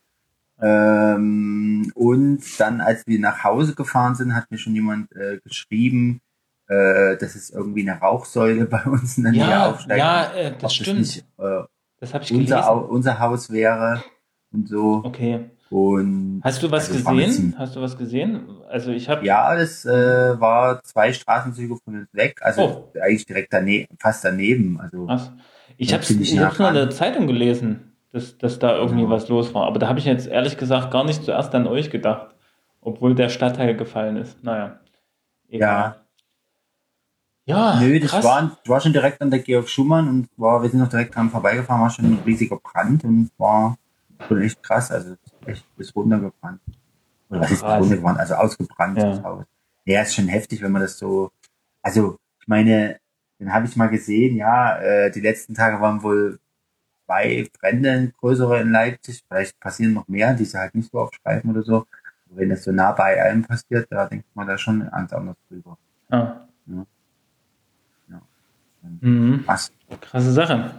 Speaker 1: Ähm, und dann, als wir nach Hause gefahren sind, hat mir schon jemand äh, geschrieben, äh, dass es irgendwie eine Rauchsäule [LAUGHS] bei uns in der Nähe aufsteigt.
Speaker 2: ja, äh,
Speaker 1: Ob
Speaker 2: das stimmt.
Speaker 1: nicht äh,
Speaker 2: Das habe ich gelesen.
Speaker 1: unser, Au- unser Haus wäre und so.
Speaker 2: Okay.
Speaker 1: Und
Speaker 2: Hast du was
Speaker 1: Also
Speaker 2: gesehen? Hast du was gesehen? Also ich habe
Speaker 1: ja, das äh, war zwei Straßenzüge von uns weg, also
Speaker 2: Oh.
Speaker 1: eigentlich direkt daneben, fast daneben. Also
Speaker 2: Was? Ich habe ich hab's nur in der. Zeitung gelesen, dass, dass da irgendwie
Speaker 1: Ja.
Speaker 2: was los war. Aber da habe ich jetzt ehrlich gesagt gar nicht zuerst an euch gedacht, obwohl der Stadtteil gefallen ist. Naja.
Speaker 1: Ja.
Speaker 2: Ja,
Speaker 1: Nö, das
Speaker 2: krass.
Speaker 1: war, war schon direkt an der Georg Schumann und war, wir sind noch direkt dran vorbeigefahren, war schon ein riesiger Brand und war schon echt krass, also echt bis runtergebrannt. Oder was ist runtergebrannt? Also ausgebrannt
Speaker 2: Ja.
Speaker 1: das Haus. Ja, ist schon heftig, wenn man das so, also ich meine, dann habe ich mal gesehen, ja, äh, die letzten Tage waren wohl zwei Brände größere in Leipzig, vielleicht passieren noch mehr, die sie halt nicht so aufschreiben oder so. Aber wenn das so nah bei allem passiert, da denkt man da schon ganz anders drüber.
Speaker 2: Ah.
Speaker 1: Ja.
Speaker 2: Mhm.
Speaker 1: Krass.
Speaker 2: Krasse Sache.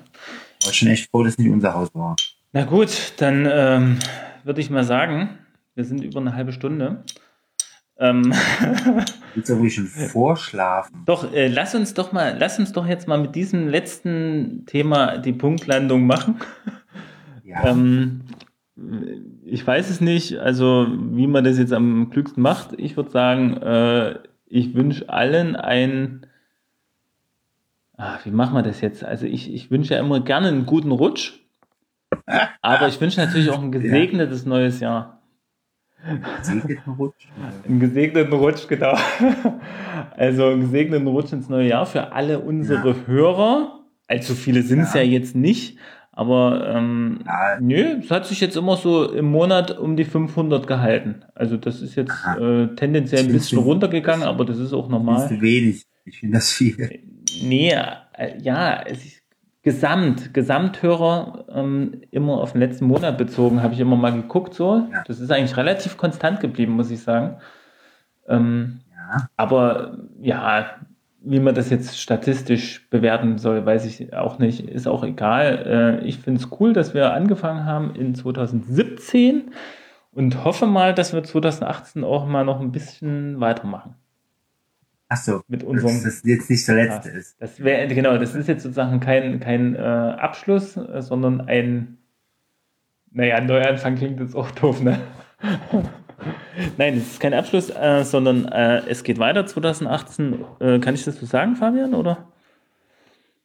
Speaker 1: war schon echt froh, dass nicht unser Haus war.
Speaker 2: Na gut, dann ähm, würde ich mal sagen, wir sind über eine halbe Stunde. Ähm, [LAUGHS]
Speaker 1: Willst du irgendwie schon vorschlafen?
Speaker 2: doch, äh, lass uns doch mal, lass uns doch jetzt mal mit diesem letzten Thema die Punktlandung machen.
Speaker 1: Ja,
Speaker 2: Ähm, ich weiß es nicht, also wie man das jetzt am klügsten macht. Ich würde sagen, äh, ich wünsche allen ein. Ah, wie machen wir das jetzt? Also ich, ich wünsche ja immer gerne einen guten Rutsch. Aber ich wünsche natürlich auch ein [LAUGHS] gesegnetes neues Jahr.
Speaker 1: segneten Rutsch.
Speaker 2: Einen gesegneten Rutsch, genau. Also einen gesegneten Rutsch ins neue Jahr für alle unsere Hörer. Allzu viele sind es ja.
Speaker 1: Ja.
Speaker 2: jetzt nicht, aber ähm,
Speaker 1: Ja.
Speaker 2: nö, es hat sich jetzt immer so im Monat um die 500 gehalten. Also das ist jetzt äh, tendenziell ein bisschen runtergegangen, aber das ist auch normal.
Speaker 1: du wenig? Ich finde das viel.
Speaker 2: Nee, äh, ja, es ist Gesamt, Gesamthörer ähm, immer auf den letzten Monat bezogen, habe ich immer mal geguckt so.
Speaker 1: Ja.
Speaker 2: Das ist eigentlich relativ konstant geblieben, muss ich sagen. Ähm,
Speaker 1: Ja,
Speaker 2: aber ja, wie man das jetzt statistisch bewerten soll, weiß ich auch nicht. Ist auch egal. Äh, ich finde es cool, dass wir angefangen haben in 2017 und hoffe mal, dass wir 2018 auch mal noch ein bisschen weitermachen
Speaker 1: ach so.
Speaker 2: mit
Speaker 1: Dass
Speaker 2: unserem.
Speaker 1: das jetzt nicht der letzte
Speaker 2: Podcast.
Speaker 1: ist.
Speaker 2: Das wäre genau, das ist jetzt sozusagen kein, kein äh, Abschluss, äh, sondern ein, naja, Neuanfang klingt jetzt auch doof, ne? [LAUGHS] Nein, es ist kein Abschluss, äh, sondern äh, es geht weiter 2018. Äh, kann ich das so sagen, Fabian, oder?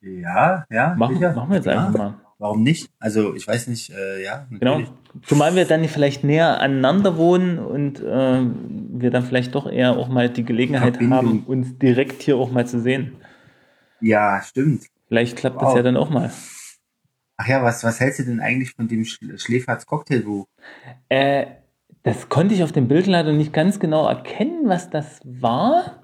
Speaker 1: Ja, ja.
Speaker 2: Machen, machen wir jetzt
Speaker 1: ja.
Speaker 2: einfach mal.
Speaker 1: Warum nicht? Also, ich weiß nicht, äh, ja.
Speaker 2: Genau.
Speaker 1: natürlich.
Speaker 2: Zumal wir dann vielleicht näher aneinander wohnen und äh, wir dann vielleicht doch eher auch mal die Gelegenheit
Speaker 1: Verbindung.
Speaker 2: haben, uns direkt hier auch mal zu sehen.
Speaker 1: Ja, stimmt.
Speaker 2: Vielleicht klappt das
Speaker 1: Wow.
Speaker 2: ja dann auch mal.
Speaker 1: Ach ja, was, was hältst du denn eigentlich von dem Schl Schläferz Cocktailbuch?
Speaker 2: Äh, das konnte ich auf dem Bild leider nicht ganz genau erkennen, was das war.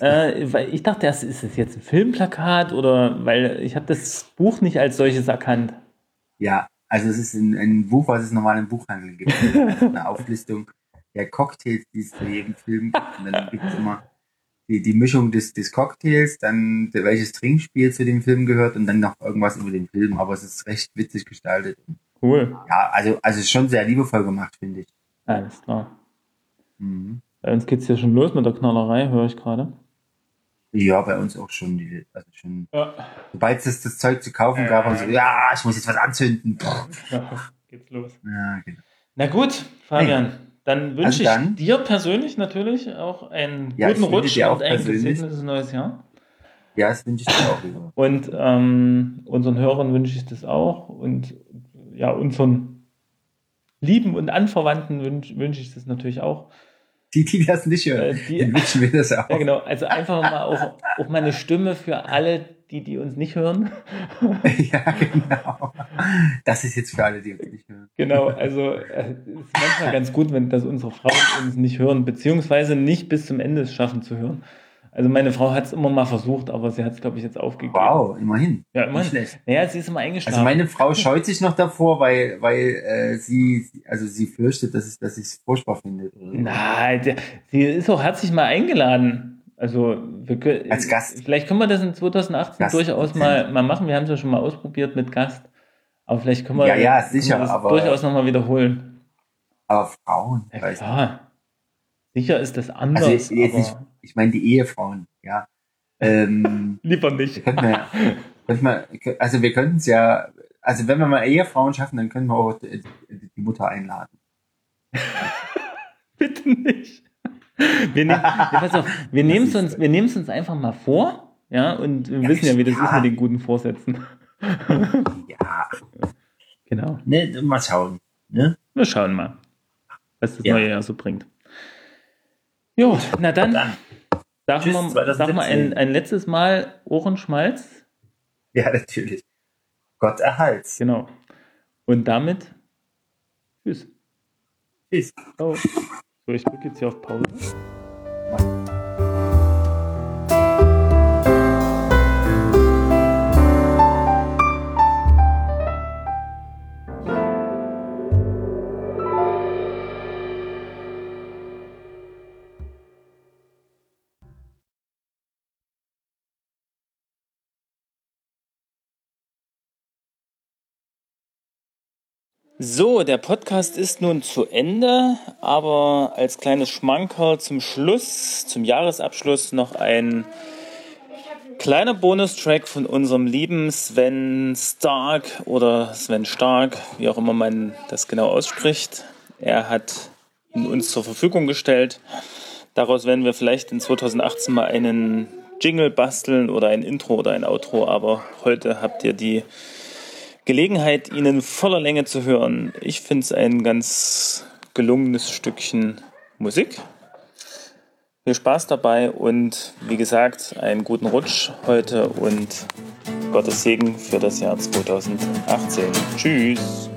Speaker 2: Äh, weil ich dachte, das ist es jetzt ein Filmplakat oder weil ich habe das Buch nicht als solches erkannt.
Speaker 1: Ja, also es ist ein, ein Buch, was es normal im Buchhandel gibt. [LAUGHS] Eine Auflistung der Cocktails, die es zu jedem Film gibt. Und dann [LAUGHS] gibt es immer die, die Mischung des, des Cocktails, dann welches Trinkspiel zu dem Film gehört und dann noch irgendwas über den Film. Aber es ist recht witzig gestaltet.
Speaker 2: Cool.
Speaker 1: Ja, also, also es ist schon sehr liebevoll gemacht, finde ich.
Speaker 2: Alles klar.
Speaker 1: Mhm.
Speaker 2: Bei uns geht's hier schon los mit der Knallerei, höre ich gerade.
Speaker 1: Ja, bei uns auch schon. Die, also schon
Speaker 2: Ja.
Speaker 1: sobald es das Zeug zu kaufen gab, haben sie so, ja, ich muss jetzt was anzünden. [LAUGHS]
Speaker 2: geht's los.
Speaker 1: Ja, genau.
Speaker 2: Na gut, Fabian, dann wünsche
Speaker 1: Also
Speaker 2: ich
Speaker 1: dann.
Speaker 2: dir persönlich natürlich auch einen
Speaker 1: Ja,
Speaker 2: guten Rutsch
Speaker 1: auch
Speaker 2: und ein gesegnetes neues Jahr.
Speaker 1: ja das wünsche ich dir auch lieber.
Speaker 2: Und ähm, unseren Hörern wünsche ich das auch. Und ja, unseren Lieben und Anverwandten wünsche wünsche ich das natürlich auch.
Speaker 1: Die, die das nicht hören,
Speaker 2: Äh, die-
Speaker 1: wünschen wir das auch.
Speaker 2: Ja, genau. Also einfach mal auch, auch mal eine Stimme für alle, die, die uns nicht hören. [LAUGHS]
Speaker 1: ja, genau. Das ist jetzt für alle, die uns nicht hören.
Speaker 2: Genau, also äh, es ist manchmal ganz gut, wenn das unsere Frauen uns nicht hören, beziehungsweise nicht bis zum Ende es schaffen zu hören. Also meine Frau hat es immer mal versucht, aber sie hat es, glaube ich, jetzt aufgegeben.
Speaker 1: Wow, immerhin.
Speaker 2: Ja,
Speaker 1: Nicht
Speaker 2: immerhin.
Speaker 1: schlecht.
Speaker 2: Naja, sie ist immer eingeschlafen.
Speaker 1: Also meine Frau scheut sich noch davor, weil, weil äh, sie, also sie fürchtet, dass ich, dass es furchtbar finde.
Speaker 2: Nein, sie ist auch herzlich mal eingeladen. Also wir können,
Speaker 1: Als Gast.
Speaker 2: Vielleicht können wir das in 2018
Speaker 1: Gast.
Speaker 2: durchaus mal, mal machen. Wir haben es ja schon mal ausprobiert mit Gast. Aber vielleicht können wir,
Speaker 1: Ja, ja, sicher,
Speaker 2: wir das
Speaker 1: aber-
Speaker 2: durchaus nochmal wiederholen.
Speaker 1: Aber Frauen,
Speaker 2: Ja,
Speaker 1: nicht.
Speaker 2: klar. Sicher ist das anders,
Speaker 1: Also
Speaker 2: aber
Speaker 1: nicht, ich meine die Ehefrauen, ja. Ähm, [LAUGHS]
Speaker 2: lieber nicht.
Speaker 1: könnten wir, könnten wir, also wir könnten es ja, also wenn wir mal Ehefrauen schaffen, dann können wir auch die, die Mutter einladen. [LAUGHS]
Speaker 2: Bitte nicht. Wir, [LAUGHS] pass auf, wir nehmen es uns, wir uns einfach mal vor, ja, und wir
Speaker 1: Ja,
Speaker 2: wissen ja, wie das
Speaker 1: ja.
Speaker 2: ist mit den guten Vorsätzen.
Speaker 1: Ja,
Speaker 2: Genau.
Speaker 1: ne, mal schauen. Ne?
Speaker 2: Wir schauen mal, was das
Speaker 1: Ja.
Speaker 2: neue Jahr so bringt. Jo, na dann,
Speaker 1: Dann.
Speaker 2: Sag,
Speaker 1: Tschüss,
Speaker 2: mal,
Speaker 1: 2017.
Speaker 2: sag mal ein, ein letztes Mal Ohrenschmalz.
Speaker 1: Ja, natürlich. Gott erhalts.
Speaker 2: Genau. Und damit, tschüss.
Speaker 1: Tschüss.
Speaker 2: Ciao. So, ich drücke jetzt hier auf Pause. So, der Podcast ist nun zu Ende, aber als kleines Schmankerl zum Schluss, zum Jahresabschluss noch ein kleiner Bonustrack von unserem lieben Sven Stark oder Sven Stark, wie auch immer man das genau ausspricht. Er hat ihn uns zur Verfügung gestellt. Daraus werden wir vielleicht in 2018 mal einen Jingle basteln oder ein Intro oder ein Outro, aber heute habt ihr die Gelegenheit, ihn in voller Länge zu hören. Ich finde es ein ganz gelungenes Stückchen Musik. Viel Spaß dabei und wie gesagt, einen guten Rutsch heute und Gottes Segen für das Jahr 2018. Tschüss.